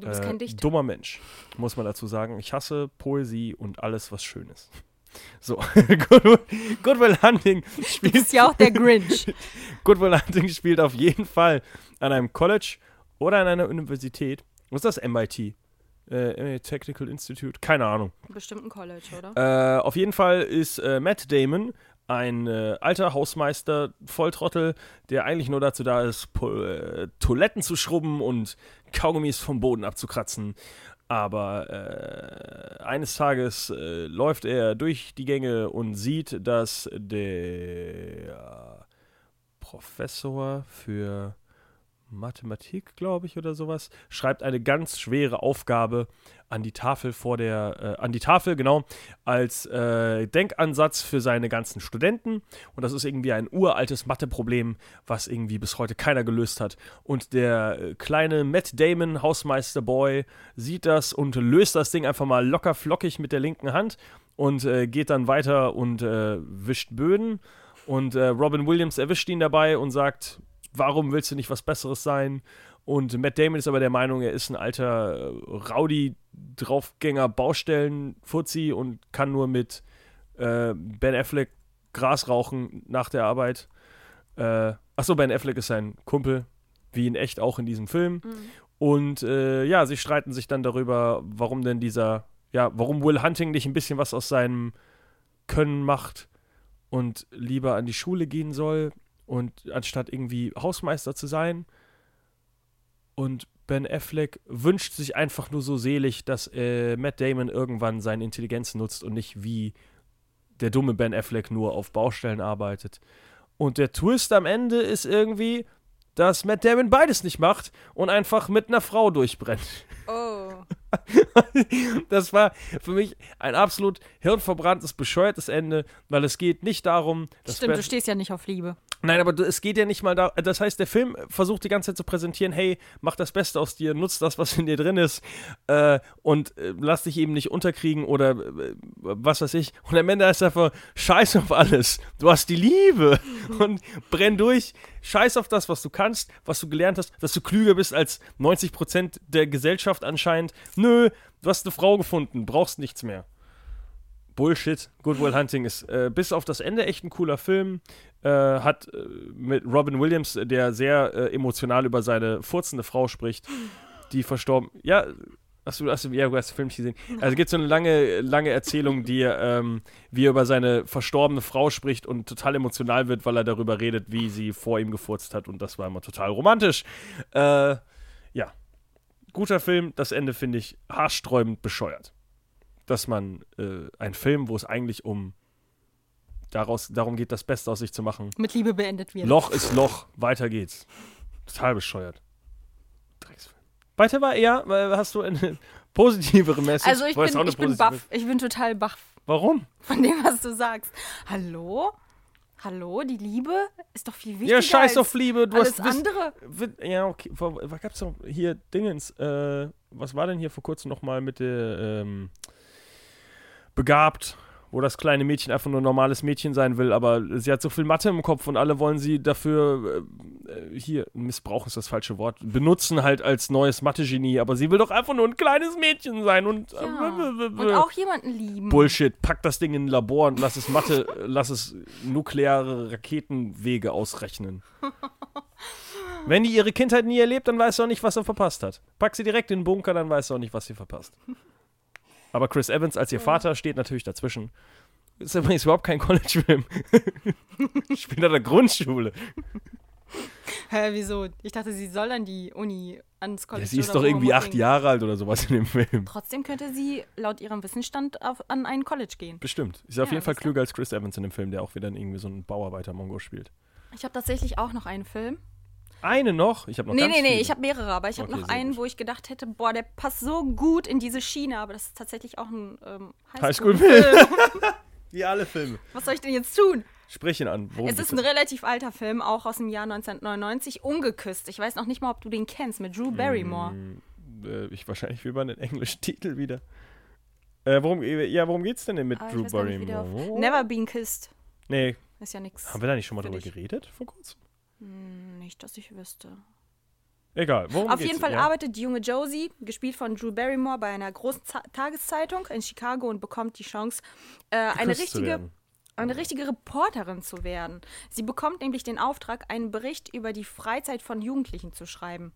Du bist äh, kein Dichter. dummer Mensch, muss man dazu sagen. Ich hasse Poesie und alles, was schön ist. *laughs* So, *laughs* Good Will, Good Will Hunting Du spielt bist ja auch der Grinch. *laughs* Good Will Hunting spielt auf jeden Fall an einem College oder an einer Universität. Was ist das? MIT? Äh, Technical Institute? Keine Ahnung. Bestimmt ein College, oder? Äh, auf jeden Fall ist äh, Matt Damon ein äh, alter Hausmeister, Volltrottel, der eigentlich nur dazu da ist, po äh, Toiletten zu schrubben und Kaugummis vom Boden abzukratzen. Aber äh, eines Tages äh, läuft er durch die Gänge und sieht, dass der Professor für Mathematik, glaube ich, oder sowas, schreibt eine ganz schwere Aufgabe an die Tafel vor der, äh, an die Tafel, genau, als äh, Denkansatz für seine ganzen Studenten. Und das ist irgendwie ein uraltes Matheproblem, was irgendwie bis heute keiner gelöst hat. Und der äh, kleine Matt Damon, Hausmeister-Boy, sieht das und löst das Ding einfach mal locker flockig mit der linken Hand und äh, geht dann weiter und äh, wischt Böden. Und äh, Robin Williams erwischt ihn dabei und sagt, warum willst du nicht was Besseres sein? Und Matt Damon ist aber der Meinung, er ist ein alter äh, Rowdy, Draufgänger, Baustellen-Fuzzi und kann nur mit äh, Ben Affleck Gras rauchen nach der Arbeit. Äh, achso, Ben Affleck ist sein Kumpel, wie in echt auch in diesem Film. Mhm. Und äh, ja, sie streiten sich dann darüber, warum denn dieser, ja, warum Will Hunting nicht ein bisschen was aus seinem Können macht und lieber an die Schule gehen soll und anstatt irgendwie Hausmeister zu sein. Und Ben Affleck wünscht sich einfach nur so selig, dass äh, Matt Damon irgendwann seine Intelligenz nutzt und nicht wie der dumme Ben Affleck nur auf Baustellen arbeitet. Und der Twist am Ende ist irgendwie, dass Matt Damon beides nicht macht und einfach mit einer Frau durchbrennt. Oh. *laughs* das war für mich ein absolut hirnverbranntes, bescheuertes Ende, weil es geht nicht darum, dass. Stimmt, du stehst ja nicht auf Liebe. Nein, aber es geht ja nicht mal da. Das heißt, der Film versucht die ganze Zeit zu präsentieren: hey, mach das Beste aus dir, nutz das, was in dir drin ist äh, und äh, lass dich eben nicht unterkriegen oder äh, was weiß ich. Und am Ende ist einfach: Scheiß auf alles. Du hast die Liebe und brenn durch. Scheiß auf das, was du kannst, was du gelernt hast, dass du klüger bist als 90% der Gesellschaft anscheinend. Nö, du hast eine Frau gefunden, brauchst nichts mehr. Bullshit. Good Will Hunting ist äh, bis auf das Ende echt ein cooler Film. Äh, hat äh, mit Robin Williams, der sehr äh, emotional über seine furzende Frau spricht, die verstorben. Ja, hast du, hast du, ja, du hast den Film nicht gesehen. Also gibt es so eine lange, lange Erzählung, die, ähm, wie er über seine verstorbene Frau spricht und total emotional wird, weil er darüber redet, wie sie vor ihm gefurzt hat. Und das war immer total romantisch. Äh, ja. Guter Film. Das Ende finde ich haarsträubend bescheuert dass man äh, ein Film, wo es eigentlich um daraus, darum geht, das Beste aus sich zu machen. Mit Liebe beendet wird. Loch ist Loch, weiter geht's. Total bescheuert. Drecksfilm. Weiter war eher, hast du eine *laughs* positivere Message? Also ich bin, ich bin baff. Ich bin total baff. Warum? Von dem, was du sagst. Hallo? Hallo, die Liebe ist doch viel wichtiger. Ja, scheiß auf Liebe. Du alles hast, andere. Ja, okay. Was gab's noch hier? Dingens. Äh, was war denn hier vor kurzem nochmal mit der, ähm, begabt, wo das kleine Mädchen einfach nur ein normales Mädchen sein will, aber sie hat so viel Mathe im Kopf und alle wollen sie dafür, äh, hier, Missbrauch ist das falsche Wort, benutzen halt als neues Mathe-Genie, aber sie will doch einfach nur ein kleines Mädchen sein und, ja. äh, und auch jemanden lieben. Bullshit, pack das Ding in ein Labor und lass es Mathe, lass es nukleare Raketenwege ausrechnen. *laughs* Wenn die ihre Kindheit nie erlebt, dann weiß sie auch nicht, was sie verpasst hat. Pack sie direkt in den Bunker, dann weiß sie auch nicht, was sie verpasst. Aber Chris Evans als ihr Vater steht natürlich dazwischen. Ist übrigens überhaupt kein *laughs* College-Film. ich bin an der Grundschule. Hä, wieso? Ich dachte, sie soll an die Uni, ans College. Ja, sie ist doch irgendwie acht Jahre alt oder sowas in dem Film. Trotzdem könnte sie laut ihrem Wissensstand auf, an ein College gehen. Bestimmt. Sie ist ja, auf jeden Fall klüger als Chris Evans in dem Film, der auch wieder irgendwie so einen Bauarbeiter-Mongo spielt. Ich habe tatsächlich auch noch einen Film. Eine noch? Ich habe noch Nee, ganz nee, nee, viele. ich habe mehrere, aber ich habe Okay, noch einen, gut. wo ich gedacht hätte, boah, der passt so gut in diese Schiene, aber das ist tatsächlich auch ein ähm, Highschool-Film. *laughs* Wie alle Filme. Was soll ich denn jetzt tun? Sprich ihn an. Worum es ist ein relativ alter Film, auch aus dem Jahr 1999, Ungeküsst. Ich weiß noch nicht mal, ob du den kennst, mit Drew Barrymore. denn? äh, ich wahrscheinlich man den englischen *laughs* Titel wieder. Äh, worum, ja, worum geht's denn, denn mit ich Drew Barrymore? Never Been Kissed. Nee, Ist ja nix. haben wir da nicht schon mal drüber dich. geredet vor kurzem? Hm, Nicht, dass ich wüsste. Egal, worum Auf jeden Fall ja? arbeitet die junge Josie, gespielt von Drew Barrymore, bei einer großen Z Tageszeitung in Chicago und bekommt die Chance, äh, eine, richtige, eine richtige Reporterin zu werden. Sie bekommt nämlich den Auftrag, einen Bericht über die Freizeit von Jugendlichen zu schreiben.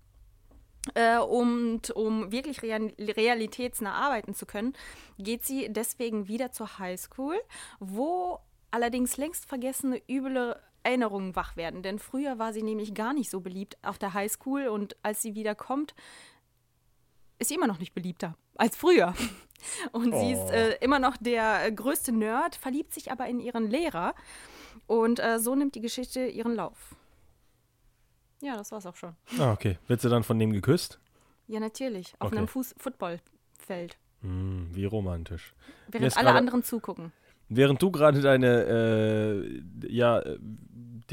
Äh, und um wirklich real realitätsnah arbeiten zu können, geht sie deswegen wieder zur Highschool, wo allerdings längst vergessene üble Erinnerungen wach werden. Denn früher war sie nämlich gar nicht so beliebt auf der Highschool und als sie wieder kommt, ist sie immer noch nicht beliebter als früher. *laughs* Und sie ist Oh. äh, immer noch der äh, größte Nerd, verliebt sich aber in ihren Lehrer. Und äh, so nimmt die Geschichte ihren Lauf. Ja, das war's auch schon. Ah, okay. Wird sie dann von dem geküsst? Ja, natürlich. Auf Okay. einem Fuß Footballfeld. Hm, wie romantisch. Während alle anderen zugucken. Während du gerade deine, äh, ja,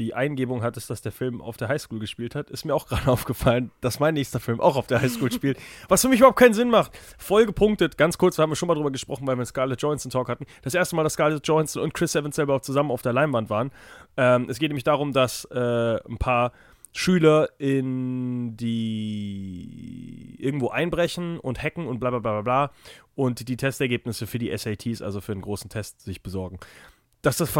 die Eingebung hattest, dass der Film auf der Highschool gespielt hat, ist mir auch gerade *laughs* aufgefallen, dass mein nächster Film auch auf der Highschool spielt. Was für mich überhaupt keinen Sinn macht. Voll gepunktet, ganz kurz, wir haben schon mal drüber gesprochen, weil wir Scarlett Johansson Talk hatten. Das erste Mal, dass Scarlett Johansson und Chris Evans selber auch zusammen auf der Leinwand waren. Ähm, es geht nämlich darum, dass äh, ein paar Schüler in die irgendwo einbrechen und hacken und bla bla bla bla bla und die Testergebnisse für die SATs, also für einen großen Test, sich besorgen. Dass das,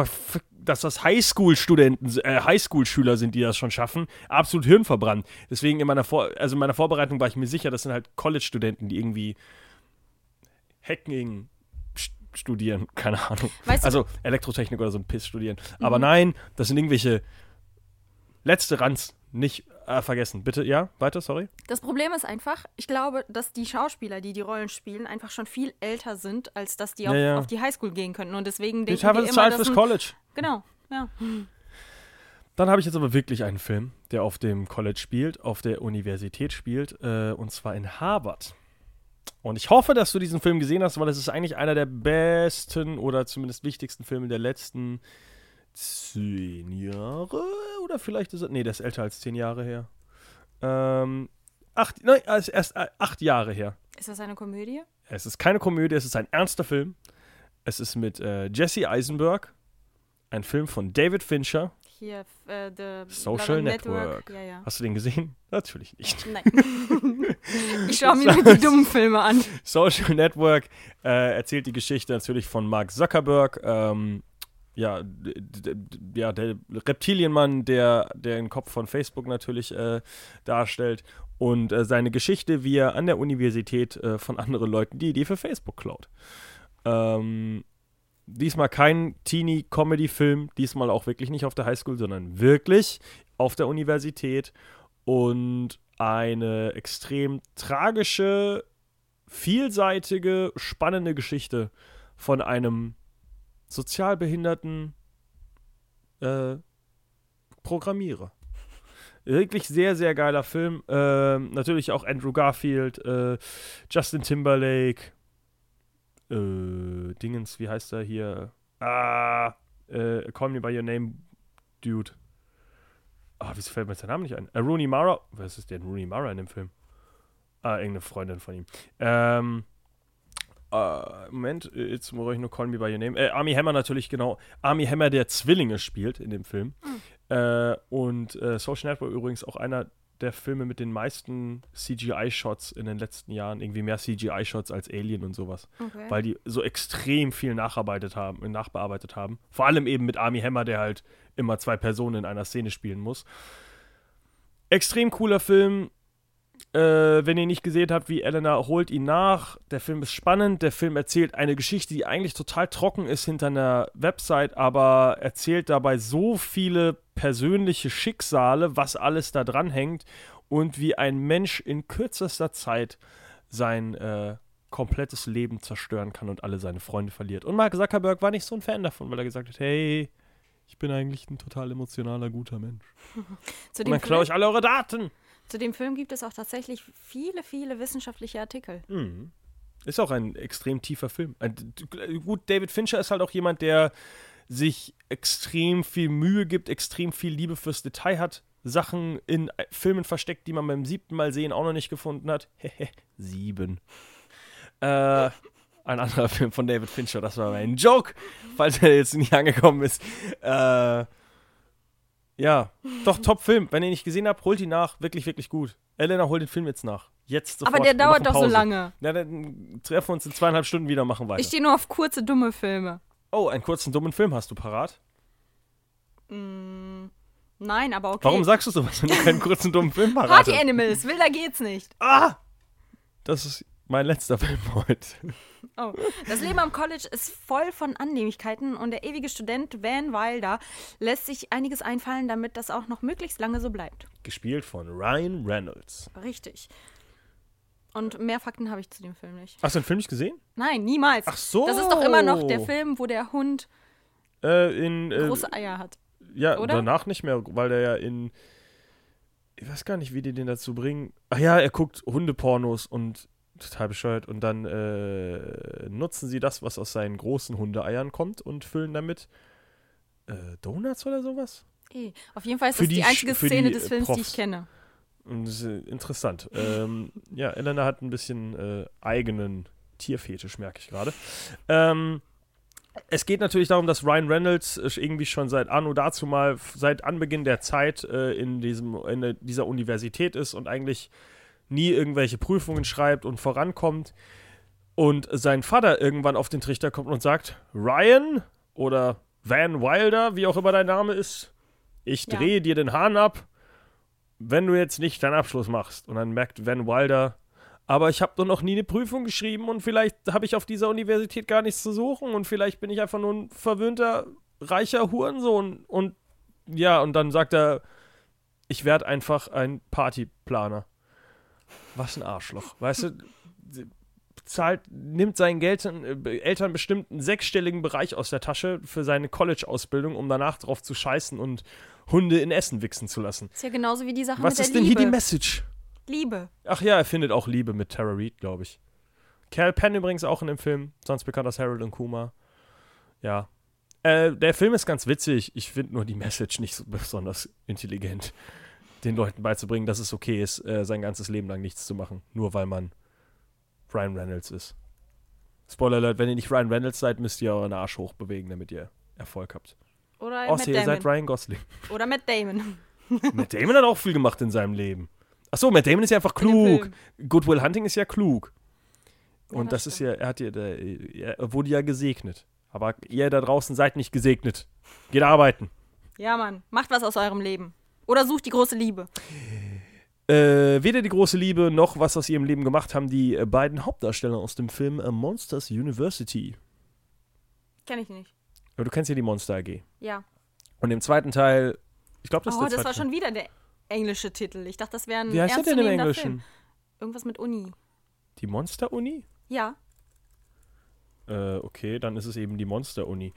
dass das Highschool-Studenten, äh, Highschool-Schüler sind, die das schon schaffen, absolut hirnverbrannt. Deswegen in meiner, Vor also in meiner Vorbereitung war ich mir sicher, das sind halt College-Studenten, die irgendwie Hacking st- studieren, *laughs* keine Ahnung. Weißt du- also Elektrotechnik oder so ein Piss studieren. Aber nein, das sind irgendwelche letzte Ranz, nicht äh, vergessen. Bitte, ja, weiter, sorry. Das Problem ist einfach, ich glaube, dass die Schauspieler, die die Rollen spielen, einfach schon viel älter sind, als dass die auf, Ja, ja. auf die Highschool gehen könnten. Und deswegen Die denken teilweise die immer, dass fürs College. Genau, ja. Dann habe ich jetzt aber wirklich einen Film, der auf dem College spielt, auf der Universität spielt, äh, und zwar in Harvard. Und ich hoffe, dass du diesen Film gesehen hast, weil es ist eigentlich einer der besten oder zumindest wichtigsten Filme der letzten zehn Jahre. Oder vielleicht ist er. Nee, der ist älter als zehn Jahre her. Ähm, acht, nein, ist erst äh, acht Jahre her. Ist das eine Komödie? Es ist keine Komödie, es ist ein ernster Film. Es ist mit äh, Jesse Eisenberg, ein Film von David Fincher. Hier, äh, The Social Blood Network. Ja, ja. Hast du den gesehen? *laughs* Natürlich nicht. Nein. ich schaue mir nur die *laughs* dummen Filme an. Social Network äh, erzählt die Geschichte natürlich von Mark Zuckerberg. Ähm, ja, ja, der Reptilienmann, der, der den Kopf von Facebook natürlich äh, darstellt. Und äh, seine Geschichte, wie er an der Universität äh, von anderen Leuten die Idee für Facebook klaut. Ähm, diesmal kein Teenie-Comedy-Film, diesmal auch wirklich nicht auf der Highschool, sondern wirklich auf der Universität. Und eine extrem tragische, vielseitige, spannende Geschichte von einem sozialbehinderten äh, Programmierer. Wirklich sehr, sehr geiler Film. Ähm, natürlich auch Andrew Garfield, äh, Justin Timberlake, äh, Dingens, wie heißt er hier? Ah, äh, Call Me By Your Name, Dude. Ah, wieso fällt mir der Name nicht ein? Äh, Rooney Mara. Was ist denn Rooney Mara in dem Film? Ah, irgendeine Freundin von ihm. Ähm, äh, Moment, jetzt brauche ich nur Call Me By Your Name. Äh, Army Hammer natürlich, genau. Army Hammer, der Zwillinge spielt in dem Film. Äh, und äh, Social Network übrigens auch einer der Filme mit den meisten CGI-Shots in den letzten Jahren. Irgendwie mehr CGI-Shots als Alien und sowas. Okay. Weil die so extrem viel nacharbeitet haben, äh, nachbearbeitet haben. Vor allem eben mit Army Hammer, der halt immer zwei Personen in einer Szene spielen muss. Extrem cooler Film. Äh, wenn ihr nicht gesehen habt, wie Elena, holt ihn nach. Der Film ist spannend. Der Film erzählt eine Geschichte, die eigentlich total trocken ist hinter einer Website, aber erzählt dabei so viele persönliche Schicksale, was alles da dran hängt und wie ein Mensch in kürzester Zeit sein äh, komplettes Leben zerstören kann und alle seine Freunde verliert. Und Mark Zuckerberg war nicht so ein Fan davon, weil er gesagt hat, hey, ich bin eigentlich ein total emotionaler, guter Mensch. *laughs* Und dann klaue ich alle eure Daten. Zu dem Film gibt es auch tatsächlich viele, viele wissenschaftliche Artikel. Mhm. Ist auch ein extrem tiefer Film. Gut, David Fincher ist halt auch jemand, der sich extrem viel Mühe gibt, extrem viel Liebe fürs Detail hat, Sachen in äh, Filmen versteckt, die man beim siebten Mal sehen auch noch nicht gefunden hat. Hehe, *laughs* sieben. Äh, ein anderer Film von David Fincher, das war ein Joke, falls er jetzt nicht angekommen ist. Äh, ja, doch, Top-Film. Wenn ihr ihn nicht gesehen habt, holt ihn nach. Wirklich, wirklich gut. Elena, hol den Film jetzt nach. Jetzt sofort. Aber der dauert doch so lange. Na, dann treffen wir uns in zweieinhalb Stunden wieder, machen weiter. Ich stehe nur auf kurze, dumme Filme. oh, einen kurzen, dummen Film hast du parat. Mm, nein, aber okay. Warum sagst du sowas, wenn du keinen kurzen, dummen Film *laughs* parat Party hast? Animals, wilder geht's nicht. Ah! Das ist mein letzter Film heute. Oh. Das Leben am College ist voll von Annehmlichkeiten und der ewige Student Van Wilder lässt sich einiges einfallen, damit das auch noch möglichst lange so bleibt. Gespielt von Ryan Reynolds. Richtig. Und mehr Fakten habe ich zu dem Film nicht. Hast du den Film nicht gesehen? Nein, niemals. Ach so. Das ist doch immer noch der Film, wo der Hund Äh, in, äh, große Eier hat. ja, oder? danach nicht mehr, weil der ja in ich weiß gar nicht, wie die den dazu bringen. Ach ja, er guckt Hundepornos und total bescheuert. Und dann äh, nutzen sie das, was aus seinen großen Hundeeiern kommt und füllen damit äh, Donuts oder sowas. E. Auf jeden Fall ist für das die, die einzige Szene die, des Films, Profs. die ich kenne. Äh, interessant. ähm, ja, Elena hat ein bisschen äh, eigenen Tierfetisch, merke ich gerade. Ähm, es geht natürlich darum, dass Ryan Reynolds irgendwie schon seit Anno dazu mal, seit Anbeginn der Zeit äh, in, diesem, in dieser Universität ist und eigentlich nie irgendwelche Prüfungen schreibt und vorankommt. Und sein Vater irgendwann auf den Trichter kommt und sagt: Ryan oder Van Wilder, wie auch immer dein Name ist, ich drehe ja. dir den Hahn ab, wenn du jetzt nicht deinen Abschluss machst. Und dann merkt Van Wilder, aber ich habe doch noch nie eine Prüfung geschrieben und vielleicht habe ich auf dieser Universität gar nichts zu suchen und vielleicht bin ich einfach nur ein verwöhnter, reicher Hurensohn. Und ja, und dann sagt er, ich werde einfach ein Partyplaner. Was ein Arschloch. Weißt du, zahlt, nimmt seinen Eltern, äh, Eltern bestimmt einen sechsstelligen Bereich aus der Tasche für seine College-Ausbildung, um danach drauf zu scheißen und Hunde in Essen wichsen zu lassen. Ist ja genauso wie die Sache Was mit der ist denn Liebe. hier die Message? Liebe. Ach ja, er findet auch Liebe mit Tara Reid, glaube ich. Cal Penn übrigens auch in dem Film, sonst bekannt als Harold und Kuma. Ja. Äh, der Film ist ganz witzig. Ich finde nur die Message nicht so besonders intelligent, den Leuten beizubringen, dass es okay ist, äh, sein ganzes Leben lang nichts zu machen, nur weil man Ryan Reynolds ist. Spoiler Alert, wenn ihr nicht Ryan Reynolds seid, müsst ihr euren Arsch hochbewegen, damit ihr Erfolg habt. Oder Außer ihr seid Ryan Gosling. Oder Matt Damon. *laughs* Matt Damon hat auch viel gemacht in seinem Leben. Achso, Matt Damon ist ja einfach klug. Good Will Hunting ist ja klug. Und ja, das, das ist ja, er hat ja, er wurde ja gesegnet. Aber ihr da draußen seid nicht gesegnet. Geht arbeiten. Ja, Mann. Macht was aus eurem Leben. Oder sucht die große Liebe. Äh, weder die große Liebe noch was aus ihrem Leben gemacht haben die äh, beiden Hauptdarsteller aus dem Film A Monsters University. Kenn ich nicht. Aber du kennst ja die Monster AG. Ja. Und im zweiten Teil, ich glaube, das oh, ist der das war schon wieder der englische Titel. Ich dachte, das wäre ein Wie heißt der denn im Englischen? Film. Irgendwas mit Uni. Die Monster-Uni? Ja. Äh, okay, dann ist es eben die Monster-Uni.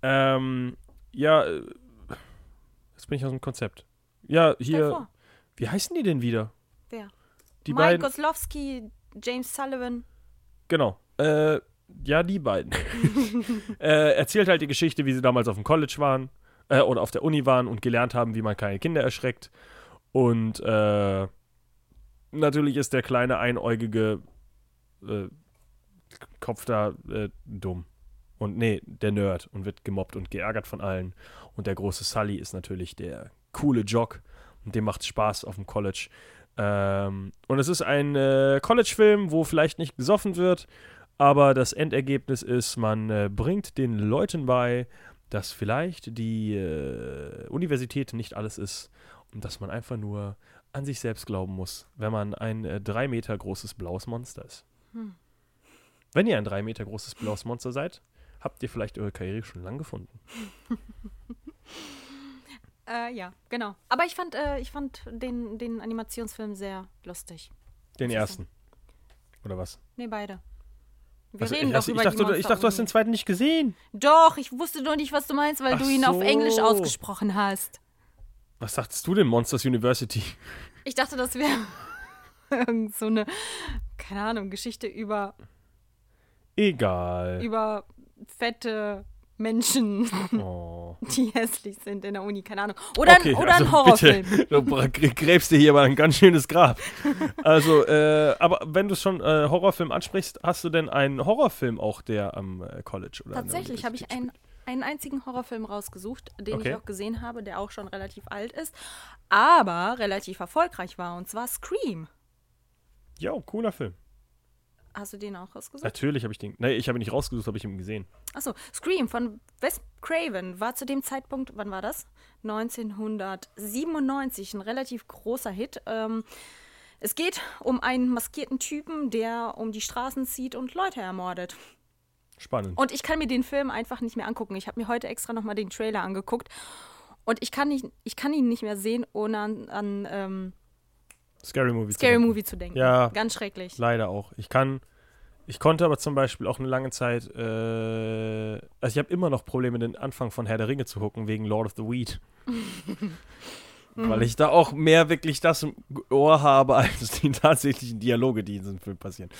Ähm, ja, äh, jetzt bin ich aus dem Konzept. Ja, hier. Wie heißen die denn wieder? Wer? Die Mike beiden. Goslowski, James Sullivan. Genau. Äh, ja, die beiden. *laughs* *laughs* äh, erzählt halt die Geschichte, wie sie damals auf dem College waren äh, oder auf der Uni waren und gelernt haben, wie man keine Kinder erschreckt. Und äh, natürlich ist der kleine einäugige äh, Kopf da äh, dumm. Und nee, der Nerd und wird gemobbt und geärgert von allen. Und der große Sully ist natürlich der coole Jock und dem macht Spaß auf dem College. Ähm, und es ist ein äh, College-Film, wo vielleicht nicht gesoffen wird, aber das Endergebnis ist, man äh, bringt den Leuten bei, dass vielleicht die äh, Universität nicht alles ist und dass man einfach nur an sich selbst glauben muss, wenn man ein äh, drei Meter großes blaues Monster ist. Hm. Wenn ihr ein drei Meter großes blaues Monster seid, habt ihr vielleicht eure Karriere schon lang gefunden. *laughs* äh, ja, genau. Aber ich fand, äh, ich fand den, den Animationsfilm sehr lustig. Den ersten. Oder was? Nee, beide. Wir also, reden doch über ich dachte, die ich dachte, du hast den zweiten nicht gesehen. Doch, ich wusste nur nicht, was du meinst, weil Ach du ihn so. auf Englisch ausgesprochen hast. Was sagtest du denn, Monsters University? *laughs* Ich dachte, das wäre *laughs* irgend so eine, keine Ahnung, Geschichte über. Egal. Über fette Menschen, oh. *laughs* die hässlich sind in der Uni, keine Ahnung. Oder, okay, oder also ein Horrorfilm. Bitte, *laughs* du gräbst dir hier mal ein ganz schönes Grab. Also, *laughs* äh, aber wenn du schon äh, Horrorfilm ansprichst, hast du denn einen Horrorfilm auch, der am äh, College oder Tatsächlich habe ich einen, einen einzigen Horrorfilm rausgesucht, den okay. ich auch gesehen habe, der auch schon relativ alt ist, aber relativ erfolgreich war, und zwar Scream. Ja, cooler Film. Hast du den auch rausgesucht? Natürlich habe ich den. Nein, ich habe ihn nicht rausgesucht, habe ich ihn gesehen. Achso, Scream von Wes Craven war zu dem Zeitpunkt, wann war das? 1997, ein relativ großer Hit. Ähm, es geht um einen maskierten Typen, der um die Straßen zieht und Leute ermordet. Spannend. Und ich kann mir den Film einfach nicht mehr angucken. Ich habe mir heute extra nochmal den Trailer angeguckt. Und ich kann, nicht, ich kann ihn nicht mehr sehen, ohne an, an ähm, Scary Movie, Scary zu, Movie denken. zu denken. Ja. Ganz schrecklich. Leider auch. Ich kann. Ich konnte aber zum Beispiel auch eine lange Zeit, äh, also ich habe immer noch Probleme, den Anfang von Herr der Ringe zu gucken, wegen Lord of the Weed. *laughs* weil ich da auch mehr wirklich das im Ohr habe, als die tatsächlichen Dialoge, die in diesem Film passieren.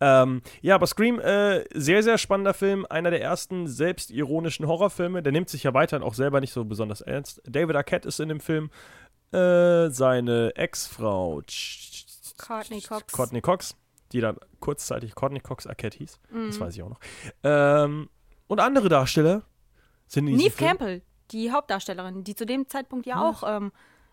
Ähm, ja, aber Scream, äh, sehr, sehr spannender Film, einer der ersten selbstironischen Horrorfilme. Der nimmt sich ja weiterhin auch selber nicht so besonders ernst. David Arquette ist in dem Film. Äh, seine Ex-Frau Courtney Cox. Courtney Cox, die dann kurzzeitig Courtney Cox Arquette hieß. Mhm. Das weiß ich auch noch. Ähm, und andere Darsteller sind in Neve Campbell, die Hauptdarstellerin, die zu dem Zeitpunkt ja, ja. auch ähm,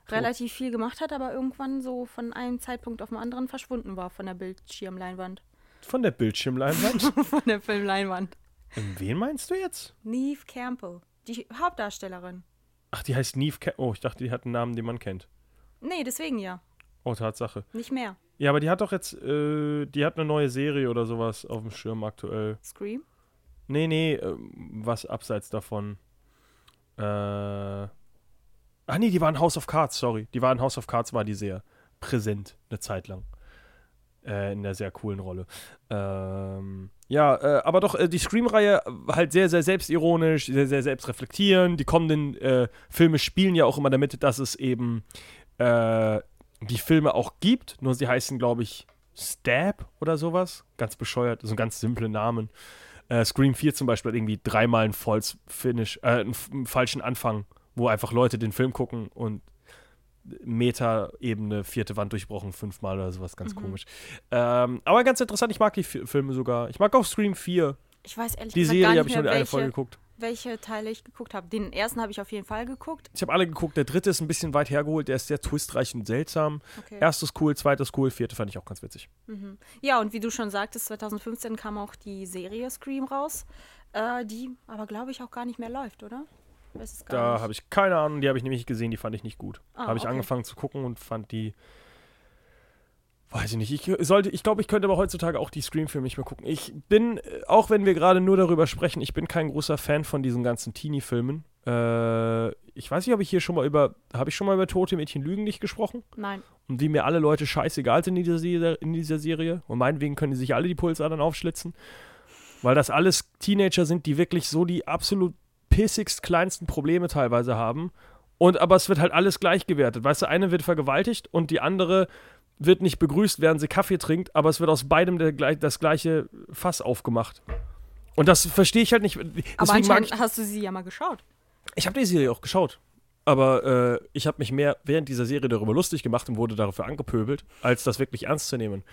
relativ viel gemacht hat, aber irgendwann so von einem Zeitpunkt auf den anderen verschwunden war von der Bildschirmleinwand. Von der Bildschirmleinwand? *laughs* von der Filmleinwand. wen meinst du jetzt? Neve Campbell, die Hauptdarstellerin. Ach, die heißt Neve Campbell. Oh, ich dachte, die hat einen Namen, den man kennt. Nee, deswegen ja. Oh, Tatsache. Nicht mehr. Ja, aber die hat doch jetzt, äh, die hat eine neue Serie oder sowas auf dem Schirm aktuell. Scream? Nee, nee, äh, was abseits davon. Äh. Ach nee, die war in House of Cards, sorry. Die war in House of Cards, war die sehr präsent, eine Zeit lang. Äh, in der sehr coolen Rolle. Ähm, ja, äh, aber doch, äh, die Scream-Reihe halt sehr, sehr selbstironisch, sehr, sehr selbstreflektierend. Die kommenden äh, Filme spielen ja auch immer damit, dass es eben äh, die Filme auch gibt. Nur sie heißen, glaube ich, Stab oder sowas. Ganz bescheuert, so ein ganz simple Namen. Äh, Scream 4 zum Beispiel hat irgendwie dreimal einen False Finish, äh, einen, einen falschen Anfang, wo einfach Leute den Film gucken und Meta-Ebene, vierte Wand durchbrochen, fünfmal oder sowas, ganz mhm. komisch. Ähm, aber ganz interessant, ich mag die F Filme sogar. Ich mag auch Scream 4. Ich weiß ehrlich die gesagt Serie habe ich nur eine Folge geguckt welche Teile ich geguckt habe. Den ersten habe ich auf jeden Fall geguckt. Ich habe alle geguckt. Der dritte ist ein bisschen weit hergeholt. Der ist sehr twistreich und seltsam. Okay. Erstes cool, zweites cool, vierte fand ich auch ganz witzig. Mhm. Ja, und wie du schon sagtest, 2015 kam auch die Serie Scream raus, äh, die aber, glaube ich, auch gar nicht mehr läuft, oder? Da habe ich keine Ahnung. Die habe ich nämlich gesehen. Die fand ich nicht gut. Ah, habe ich okay. angefangen zu gucken und fand die Weiß ich nicht. Ich sollte, ich glaube, ich könnte aber heutzutage auch die Scream-Filme nicht mehr gucken. Ich bin, äh, auch wenn wir gerade nur darüber sprechen, ich bin kein großer Fan von diesen ganzen Teenie-Filmen. Äh, ich weiß nicht, ob ich hier schon mal über, habe ich schon mal über Tote Mädchen Lügen nicht gesprochen? Nein. Und wie mir alle Leute scheißegal sind in dieser, in dieser Serie. Und meinetwegen können die sich alle die Pulsadern aufschlitzen. Weil das alles Teenager sind, die wirklich so die absolut pissigst kleinsten Probleme teilweise haben. Und aber es wird halt alles gleich gewertet. Weißt du, eine wird vergewaltigt und die andere wird nicht begrüßt, während sie Kaffee trinkt, aber es wird aus beidem der, das gleiche Fass aufgemacht. Und das verstehe ich halt nicht. Deswegen aber anscheinend ich, hast du sie ja mal geschaut. Ich habe die Serie auch geschaut. Aber äh, ich habe mich mehr während dieser Serie darüber lustig gemacht und wurde dafür angepöbelt, als das wirklich ernst zu nehmen.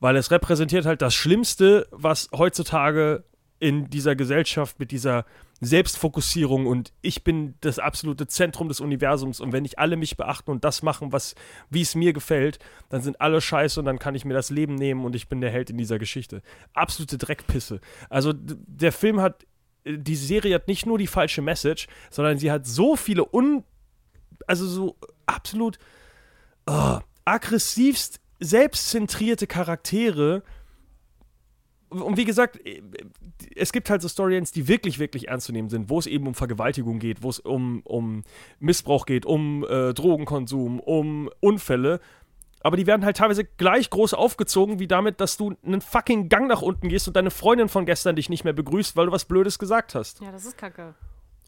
Weil es repräsentiert halt das Schlimmste, was heutzutage in dieser Gesellschaft mit dieser Selbstfokussierung und ich bin das absolute Zentrum des Universums und wenn nicht alle mich beachten und das machen, was wie es mir gefällt, dann sind alle scheiße und dann kann ich mir das Leben nehmen und ich bin der Held in dieser Geschichte. Absolute Dreckpisse. Also der Film hat die Serie hat nicht nur die falsche Message, sondern sie hat so viele un also so absolut oh, aggressivst selbstzentrierte Charaktere, und wie gesagt, äh, es gibt halt so Storylines, die wirklich, wirklich ernst zu nehmen sind, wo es eben um Vergewaltigung geht, wo es um, um Missbrauch geht, um äh, Drogenkonsum, um Unfälle. Aber die werden halt teilweise gleich groß aufgezogen, wie damit, dass du einen fucking Gang nach unten gehst und deine Freundin von gestern dich nicht mehr begrüßt, weil du was Blödes gesagt hast. Ja, das ist kacke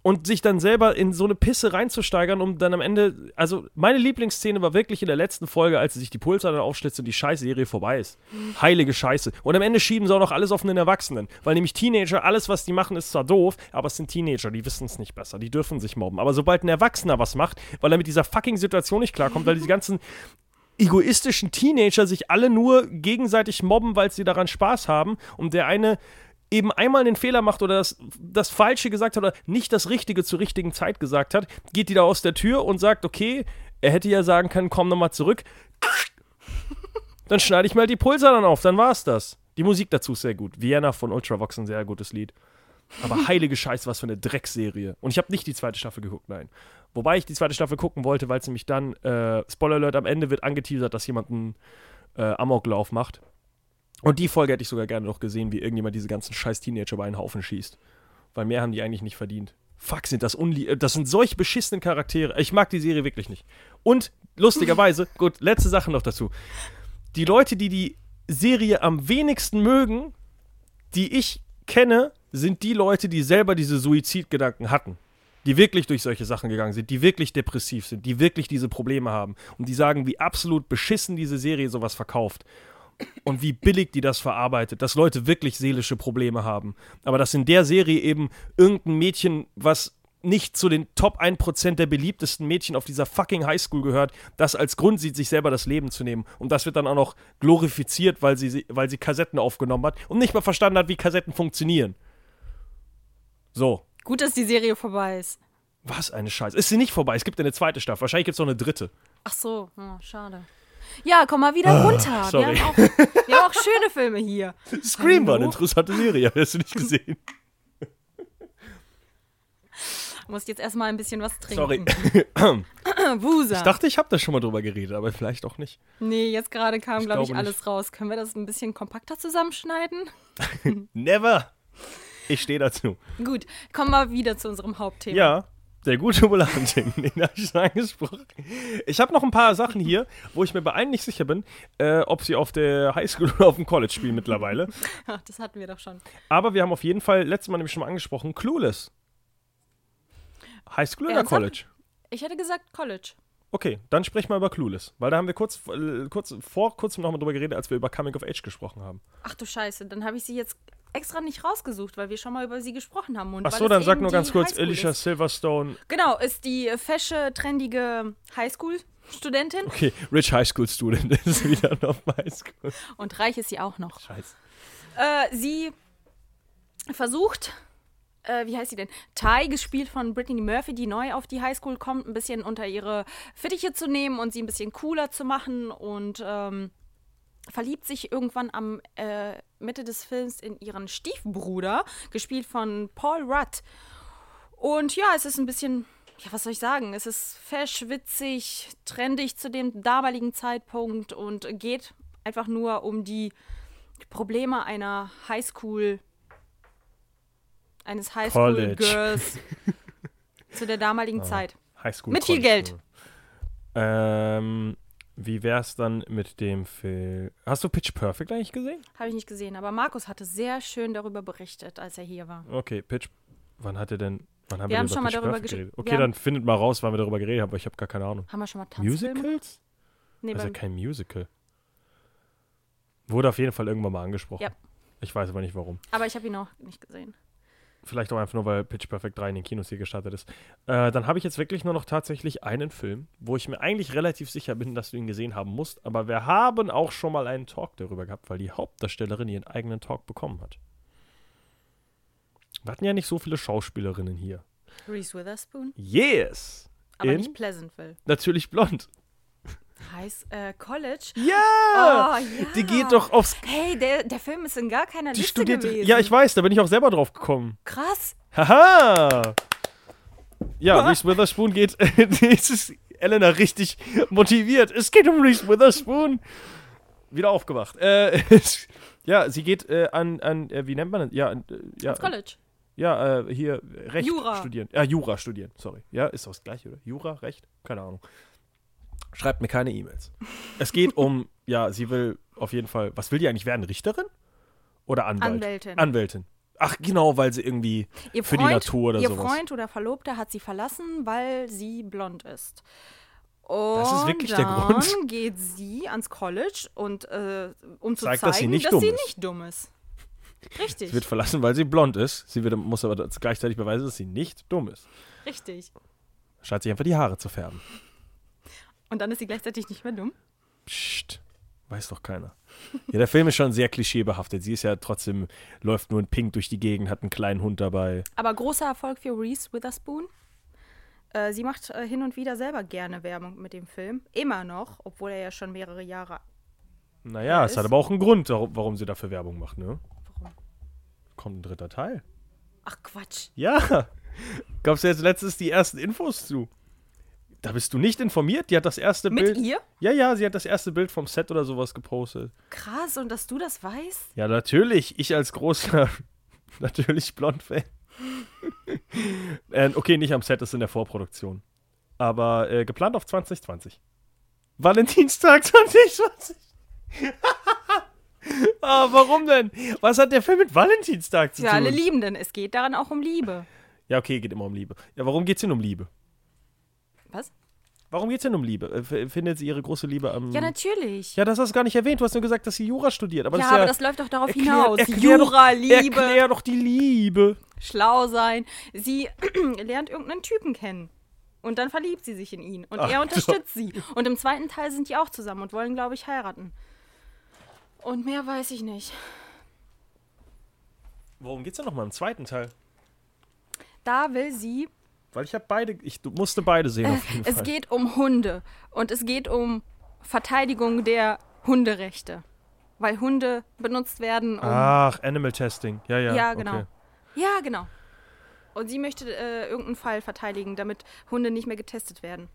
und sich dann selber in so eine Pisse reinzusteigern, um dann am Ende, also meine Lieblingsszene war wirklich in der letzten Folge, als sie sich die Pulsadern aufschlitzt und die Scheißserie vorbei ist. Heilige Scheiße. Und am Ende schieben sie auch noch alles auf den Erwachsenen, weil nämlich Teenager, alles was die machen ist zwar doof, aber es sind Teenager, die wissen es nicht besser, die dürfen sich mobben. Aber sobald ein Erwachsener was macht, weil er mit dieser fucking Situation nicht klarkommt, weil diese ganzen egoistischen Teenager sich alle nur gegenseitig mobben, weil sie daran Spaß haben und der eine eben einmal den Fehler macht oder das, das Falsche gesagt hat oder nicht das Richtige zur richtigen Zeit gesagt hat, geht die da aus der Tür und sagt, okay, er hätte ja sagen können, komm nochmal zurück. Dann schneide ich mal die Pulser dann auf, dann war's das. Die Musik dazu ist sehr gut. Vienna von Ultravox, ein sehr gutes Lied. Aber heilige Scheiße, was für eine Dreckserie. Und ich habe nicht die zweite Staffel geguckt, nein. Wobei ich die zweite Staffel gucken wollte, weil es nämlich dann, äh, Spoiler Alert, am Ende wird angeteasert, dass jemand einen äh, Amoklauf macht. Und die Folge hätte ich sogar gerne noch gesehen, wie irgendjemand diese ganzen scheiß Teenager bei einen Haufen schießt. Weil mehr haben die eigentlich nicht verdient. Fuck, sind das unlie Das sind solch beschissene Charaktere. Ich mag die Serie wirklich nicht. Und lustigerweise, *laughs* gut, letzte Sache noch dazu. Die Leute, die die Serie am wenigsten mögen, die ich kenne, sind die Leute, die selber diese Suizidgedanken hatten die wirklich durch solche Sachen gegangen sind, die wirklich depressiv sind, die wirklich diese Probleme haben und die sagen, wie absolut beschissen diese Serie sowas verkauft und wie billig die das verarbeitet, dass Leute wirklich seelische Probleme haben. Aber dass in der Serie eben irgendein Mädchen, was nicht zu den Top 1% der beliebtesten Mädchen auf dieser fucking Highschool gehört, das als Grund sieht, sich selber das Leben zu nehmen. Und das wird dann auch noch glorifiziert, weil sie, weil sie Kassetten aufgenommen hat und nicht mal verstanden hat, wie Kassetten funktionieren. So. Gut, dass die Serie vorbei ist. Was eine Scheiße. Ist sie nicht vorbei? Es gibt eine zweite Staffel. Wahrscheinlich gibt es noch eine dritte. Ach so, oh, schade. Ja, komm mal wieder oh, runter. Sorry. Wir, haben auch, wir haben auch schöne Filme hier. Scream war eine interessante Serie. *laughs* Hast du nicht gesehen? *laughs* Musst jetzt erstmal ein bisschen was trinken. Sorry. *clears throat* Wusa. Ich dachte, ich habe da schon mal drüber geredet, aber vielleicht auch nicht. Nee, jetzt gerade kam, glaube ich, alles raus. Können wir das ein bisschen kompakter zusammenschneiden? *laughs* Never. Ich stehe dazu. Gut, kommen wir wieder zu unserem Hauptthema. Ja, der gute Bulatin, den habe ich schon angesprochen. Ich habe noch ein paar Sachen hier, wo ich mir bei allen nicht sicher bin, äh, ob sie auf der Highschool oder auf dem College spielen mittlerweile. *laughs* Ach, das hatten wir doch schon. Aber wir haben auf jeden Fall letztes Mal nämlich schon mal angesprochen, Clueless. Highschool oder College? Ich hätte gesagt College. Okay, dann sprich mal über Clueless, weil da haben wir kurz, äh, kurz vor kurzem nochmal drüber geredet, als wir über Coming of Age gesprochen haben. Ach du Scheiße, dann habe ich sie jetzt extra nicht rausgesucht, weil wir schon mal über sie gesprochen haben. Und Ach so, dann sag nur ganz kurz, Alicia Silverstone. Genau, ist die fesche, trendige Highschool-Studentin. Okay, Rich Highschool-Student *laughs* ist wieder auf Highschool. Und reich ist sie auch noch. Scheiße. Äh, sie versucht äh, wie heißt sie denn? Ty, gespielt von Brittany Murphy, die neu auf die Highschool kommt, ein bisschen unter ihre Fittiche zu nehmen und sie ein bisschen cooler zu machen und ähm, verliebt sich irgendwann am äh, Mitte des Films in ihren Stiefbruder, gespielt von Paul Rudd. Und ja, es ist ein bisschen, ja, was soll ich sagen? Es ist fesch, witzig, trendig zu dem damaligen Zeitpunkt und geht einfach nur um die Probleme einer Highschool- eines Highschool-Girls *laughs* zu der damaligen ah, Zeit. Highschool mit viel Geld. Ähm, wie wär's dann mit dem Film? Hast du Pitch Perfect eigentlich gesehen? Habe ich nicht gesehen, aber Markus hatte sehr schön darüber berichtet, als er hier war. Okay, Pitch. Wann hat er denn? Wann haben wir, wir haben schon mal darüber geredet? Okay, dann findet mal raus, wann wir darüber geredet haben, aber ich habe gar keine Ahnung. Haben wir schon mal Tanzfilme? Musicals? Nee, also kein Musical. Wurde auf jeden Fall irgendwann mal angesprochen. Ja. Ich weiß aber nicht warum. Aber ich habe ihn noch nicht gesehen. Vielleicht auch einfach nur, weil Pitch Perfect 3 in den Kinos hier gestartet ist. Äh, dann habe ich jetzt wirklich nur noch tatsächlich einen Film, wo ich mir eigentlich relativ sicher bin, dass du ihn gesehen haben musst. Aber wir haben auch schon mal einen Talk darüber gehabt, weil die Hauptdarstellerin ihren eigenen Talk bekommen hat. Wir hatten ja nicht so viele Schauspielerinnen hier. Reese Witherspoon? Yes! Aber in nicht Pleasantville. Natürlich blond. Heißt äh, College? Ja! Oh, ja! Die geht doch aufs. Hey, der, der Film ist in gar keiner die Liste studiert, gewesen. Ja, ich weiß, da bin ich auch selber drauf gekommen. Krass. Haha! Ja, Reese Witherspoon geht. *laughs* Jetzt ist Elena richtig motiviert. Es geht um Reese Witherspoon. Wieder aufgewacht. Äh, *laughs* ja, sie geht äh, an, an äh, wie nennt man das? Ja, äh, ja. Ins College. Ja, äh, hier Recht Jura. studieren. Ja, Jura studieren, sorry. Ja, ist doch das gleiche, oder? Jura, Recht? Keine Ahnung. Schreibt mir keine E-Mails. *laughs* Es geht um, ja, sie will auf jeden Fall, was will die eigentlich werden? Richterin? Oder Anwalt? Anwältin. Anwältin. Ach, genau, weil sie irgendwie ihr für Freund, die Natur oder ihr sowas. Ihr Freund oder Verlobter hat sie verlassen, weil sie blond ist. Und das ist wirklich dann der Grund. *laughs* geht sie ans College und äh, um zu Zeigt, zeigen, dass sie nicht, dass dumm, sie ist. nicht dumm ist. Richtig. Sie wird verlassen, weil sie blond ist. Sie wird, muss aber gleichzeitig beweisen, dass sie nicht dumm ist. Richtig. Scheint sich einfach die Haare zu färben. Und dann ist sie gleichzeitig nicht mehr dumm? Psst, weiß doch keiner. Ja, der Film ist schon sehr klischeebehaftet. Sie ist ja trotzdem, läuft nur in Pink durch die Gegend, hat einen kleinen Hund dabei. Aber großer Erfolg für Reese Witherspoon. Äh, sie macht äh, hin und wieder selber gerne Werbung mit dem Film. Immer noch, obwohl er ja schon mehrere Jahre. Naja, es hat aber auch einen Grund, warum sie dafür Werbung macht, ne? Warum? Kommt ein dritter Teil. Ach Quatsch. Ja. Gab's ja jetzt letztens die ersten Infos zu. Da bist du nicht informiert? Die hat das erste Mit Bild. Mit ihr? Ja, ja, sie hat das erste Bild vom Set oder sowas gepostet. Krass, und dass du das weißt? Ja, natürlich. Ich als großer, *laughs* natürlich Blond-Fan. äh, okay, nicht am Set, das ist in der Vorproduktion. Aber äh, geplant auf 2020. Valentinstag *laughs* 2020. *laughs* ah, warum denn? Was hat der Film mit Valentinstag zu Für tun? Für alle Liebenden. Es geht daran auch um Liebe. Ja, okay, geht immer um Liebe. Ja, warum geht's denn um Liebe? Was? Warum geht's denn um Liebe? Äh, findet sie ihre große Liebe am. Ja, natürlich. Ja, das hast du gar nicht erwähnt. Du hast nur gesagt, dass sie Jura studiert. Aber ja, das aber ja, das läuft doch darauf erklär, hinaus. Erklär Jura, doch, Liebe. Erklär doch die Liebe. Schlau sein. Sie *clears throat* lernt irgendeinen Typen kennen. Und dann verliebt sie sich in ihn. Und Ach, er unterstützt sie. Und im zweiten Teil sind die auch zusammen und wollen, glaube ich, heiraten. Und mehr weiß ich nicht. Worum geht's denn nochmal im zweiten Teil? Da will sie Weil ich habe beide, ich musste beide sehen auf jeden Es Fall. geht um Hunde und es geht um Verteidigung der Hunderechte. Weil Hunde benutzt werden, um. Ach, Animal Testing. Ja, ja. ja, genau. Okay. Ja, genau. Und sie möchte äh, irgendeinen Fall verteidigen, damit Hunde nicht mehr getestet werden.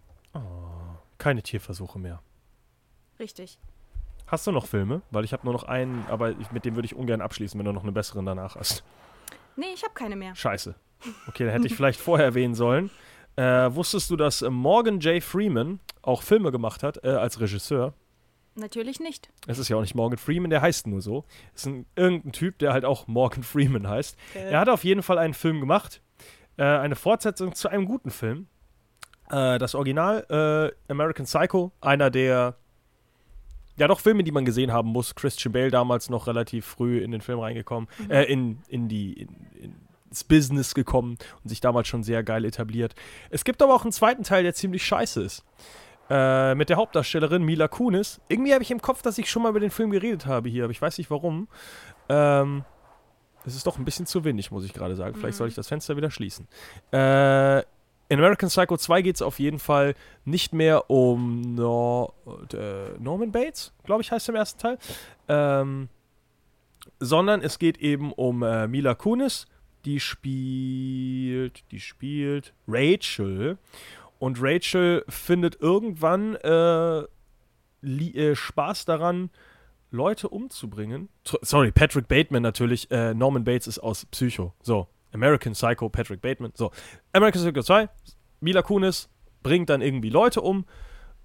Keine Tierversuche mehr. Richtig. Hast du noch Filme? Weil ich habe nur noch einen, aber ich, mit dem würde ich ungern abschließen, wenn du noch eine besseren danach hast. Nee, ich habe keine mehr. Scheiße. Okay, dann hätte ich vielleicht vorher erwähnen sollen. Äh, wusstest du, dass Morgan J. Freeman auch Filme gemacht hat äh, als Regisseur? Natürlich nicht. Es ist ja auch nicht Morgan Freeman, der heißt nur so. Es ist ein, irgendein Typ, der halt auch Morgan Freeman heißt. Er hat auf jeden Fall einen Film gemacht. Äh, eine Fortsetzung zu einem guten Film. Äh, das Original, äh, American Psycho, einer der ja doch Filme, die man gesehen haben muss. Christian Bale damals noch relativ früh in den Film reingekommen, äh, in, in die in, ins Business gekommen und sich damals schon sehr geil etabliert. Es gibt aber auch einen zweiten Teil, der ziemlich scheiße ist. Äh, mit der Hauptdarstellerin Mila Kunis. Irgendwie habe ich im Kopf, dass ich schon mal über den Film geredet habe hier, aber ich weiß nicht warum. Ähm, es ist doch ein bisschen zu windig, muss ich gerade sagen. Vielleicht soll ich das Fenster wieder schließen. Äh, in American Psycho 2 geht es auf jeden Fall nicht mehr um Nor äh, Norman Bates, glaube ich, heißt im ersten Teil. Ähm, sondern es geht eben um äh, Mila Kunis, die spielt, die spielt Rachel. Und Rachel findet irgendwann äh, äh, Spaß daran, Leute umzubringen. Tr- Sorry, Patrick Bateman natürlich. Äh, Norman Bates ist aus Psycho. So, American Psycho, Patrick Bateman. So, American Psycho 2, Mila Kunis bringt dann irgendwie Leute um.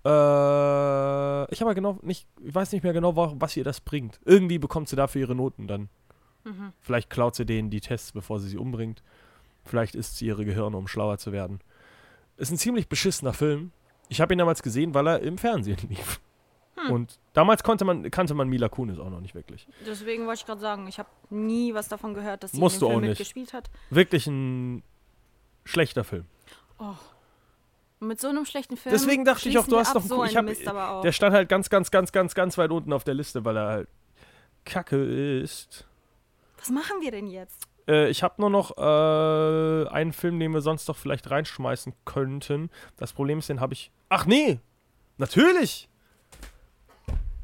Äh, ich habe genau nicht, ich weiß nicht mehr genau, wa- was ihr das bringt. Irgendwie bekommt sie dafür ihre Noten dann. Vielleicht klaut sie denen die Tests, bevor sie sie umbringt. Vielleicht isst sie ihre Gehirne, um schlauer zu werden. Ist ein ziemlich beschissener Film. Ich habe ihn damals gesehen, weil er im Fernsehen *laughs* lief. Und damals konnte man, kannte man Mila Kunis auch noch nicht wirklich. Deswegen wollte ich gerade sagen, ich habe nie was davon gehört, dass sie Musst in du dem auch Film nicht. mitgespielt hat. Wirklich ein schlechter Film. Und mit so einem schlechten Film. Deswegen dachte ich auch, du hast doch so ich einen hab, Mist. Der stand halt ganz, ganz, ganz, ganz, ganz weit unten auf der Liste, weil er halt Kacke ist. Was machen wir denn jetzt? Äh, ich habe nur noch äh, einen Film, den wir sonst doch vielleicht reinschmeißen könnten. Das Problem ist, den habe ich. Ach nee! Natürlich!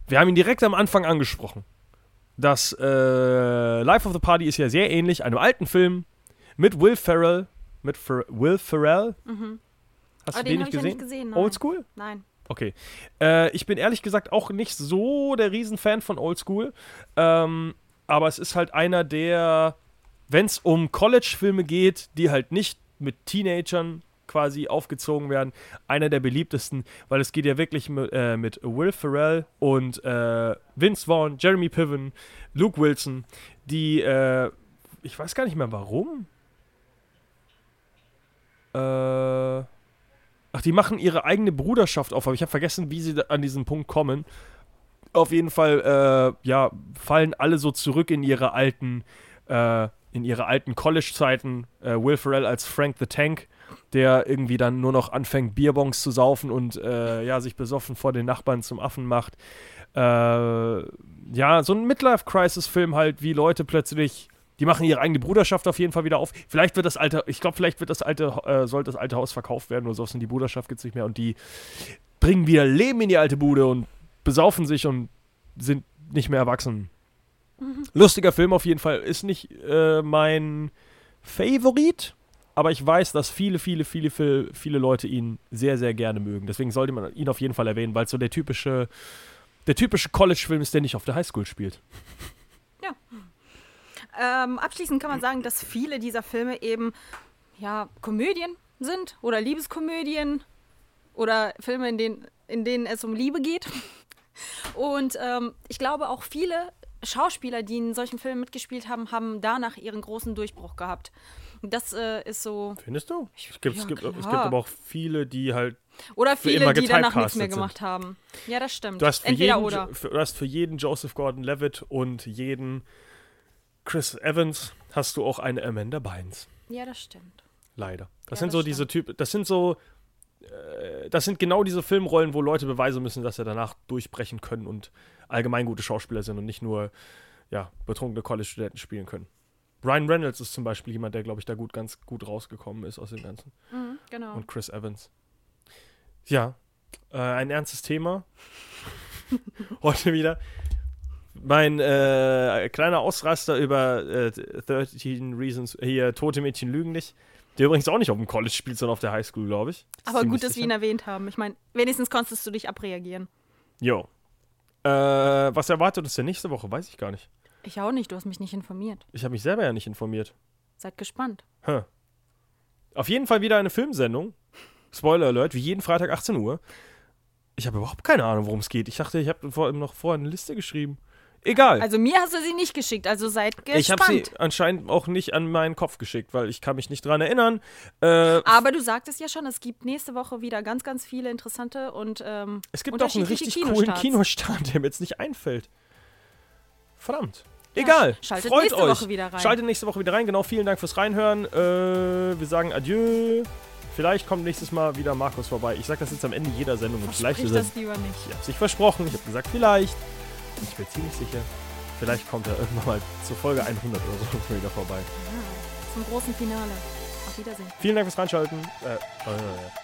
Wir haben ihn direkt am Anfang angesprochen. Das äh, Life of the Party ist ja sehr ähnlich einem alten Film mit Will Ferrell. Mit Fer Will Ferrell. Hast Aber du den nicht ich ja gesehen? nicht gesehen, nein. Old School? Nein. Okay. Äh, ich bin ehrlich gesagt auch nicht so der Riesenfan von Oldschool. Ähm, aber es ist halt einer der, wenn es um College-Filme geht, die halt nicht mit Teenagern quasi aufgezogen werden, einer der beliebtesten, weil es geht ja wirklich mit, äh, mit Will Ferrell und äh, Vince Vaughn, Jeremy Piven, Luke Wilson, die, äh, ich weiß gar nicht mehr warum. Äh, Ach, die machen ihre eigene Bruderschaft auf, aber ich habe vergessen, wie sie an diesen Punkt kommen. Auf jeden Fall, äh, ja, fallen alle so zurück in ihre alten, äh, in ihre alten College-Zeiten. Äh, Will Ferrell als Frank the Tank, der irgendwie dann nur noch anfängt, Bierbons zu saufen und äh, ja, sich besoffen vor den Nachbarn zum Affen macht. Äh, ja, so ein Midlife-Crisis-Film halt, wie Leute plötzlich die machen ihre eigene Bruderschaft auf jeden Fall wieder auf. Vielleicht wird das alte, ich glaube, vielleicht wird das alte, äh, sollte das alte Haus verkauft werden oder so, und die Bruderschaft gibt es nicht mehr und die bringen wieder Leben in die alte Bude und besaufen sich und sind nicht mehr erwachsen. Lustiger Film auf jeden Fall. Ist nicht äh, mein Favorit, aber ich weiß, dass viele, viele, viele, viele, viele Leute ihn sehr, sehr gerne mögen. Deswegen sollte man ihn auf jeden Fall erwähnen, weil es so der typische, der typische College-Film ist, der nicht auf der Highschool spielt. Ähm, abschließend kann man sagen, dass viele dieser Filme eben ja Komödien sind oder Liebeskomödien oder Filme, in denen, in denen es um Liebe geht. Und ähm, ich glaube auch viele Schauspieler, die in solchen Filmen mitgespielt haben, haben danach ihren großen Durchbruch gehabt. Das äh, ist so. Findest du? Es gibt, ja, es, gibt, es gibt aber auch viele, die halt. Oder viele, die danach nichts mehr gemacht sind. haben. Ja, das stimmt. Du hast für Entweder jeden, oder. Für, du hast für jeden Joseph Gordon-Levitt und jeden Chris Evans hast du auch eine Amanda Bynes. Ja, das stimmt. Leider. Das ja, sind das so stimmt. diese Typen, das sind so, das sind genau diese Filmrollen, wo Leute beweisen müssen, dass sie danach durchbrechen können und allgemein gute Schauspieler sind und nicht nur, ja, betrunkene College-Studenten spielen können. Ryan Reynolds ist zum Beispiel jemand, der, glaube ich, da gut, ganz gut rausgekommen ist aus dem Ganzen. Mhm, genau. Und Chris Evans. Ja, äh, ein ernstes Thema. *laughs* Heute wieder. Mein äh, kleiner Ausraster über äh, 13 Reasons, hier, Tote Mädchen lügen nicht. Der übrigens auch nicht auf dem College spielt, sondern auf der Highschool, glaube ich. Aber gut, dass wir ihn erwähnt haben. Ich meine, wenigstens konntest du dich abreagieren. Jo. Äh, was erwartet uns denn nächste Woche? Weiß ich gar nicht. Ich auch nicht, du hast mich nicht informiert. Ich habe mich selber ja nicht informiert. Seid gespannt. Huh. Auf jeden Fall wieder eine Filmsendung. Spoiler Alert, wie jeden Freitag 18 Uhr. Ich habe überhaupt keine Ahnung, worum es geht. Ich dachte, ich habe vor, noch vorher eine Liste geschrieben. Egal. Also mir hast du sie nicht geschickt, also seid gespannt. Ich habe sie anscheinend auch nicht an meinen Kopf geschickt, weil ich kann mich nicht dran erinnern. Äh, Aber du sagtest ja schon, es gibt nächste Woche wieder ganz, ganz viele interessante und ähm, Es gibt doch einen richtig coolen Kinostart, der mir jetzt nicht einfällt. Verdammt. Egal. Ja, schaltet Freut nächste euch. Woche wieder rein. Schaltet nächste Woche wieder rein. Genau, vielen Dank fürs Reinhören. Äh, wir sagen Adieu. Vielleicht kommt nächstes Mal wieder Markus vorbei. Ich sage das jetzt am Ende jeder Sendung. Und vielleicht ist das lieber nicht. Ich habe sich versprochen. Ich habe gesagt, vielleicht. Und ich bin ziemlich sicher. Vielleicht kommt er irgendwann mal zur Folge 100 oder so *laughs* wieder vorbei. Ja, zum großen Finale. Auf Wiedersehen. Vielen Dank fürs Reinschalten. Äh, äh,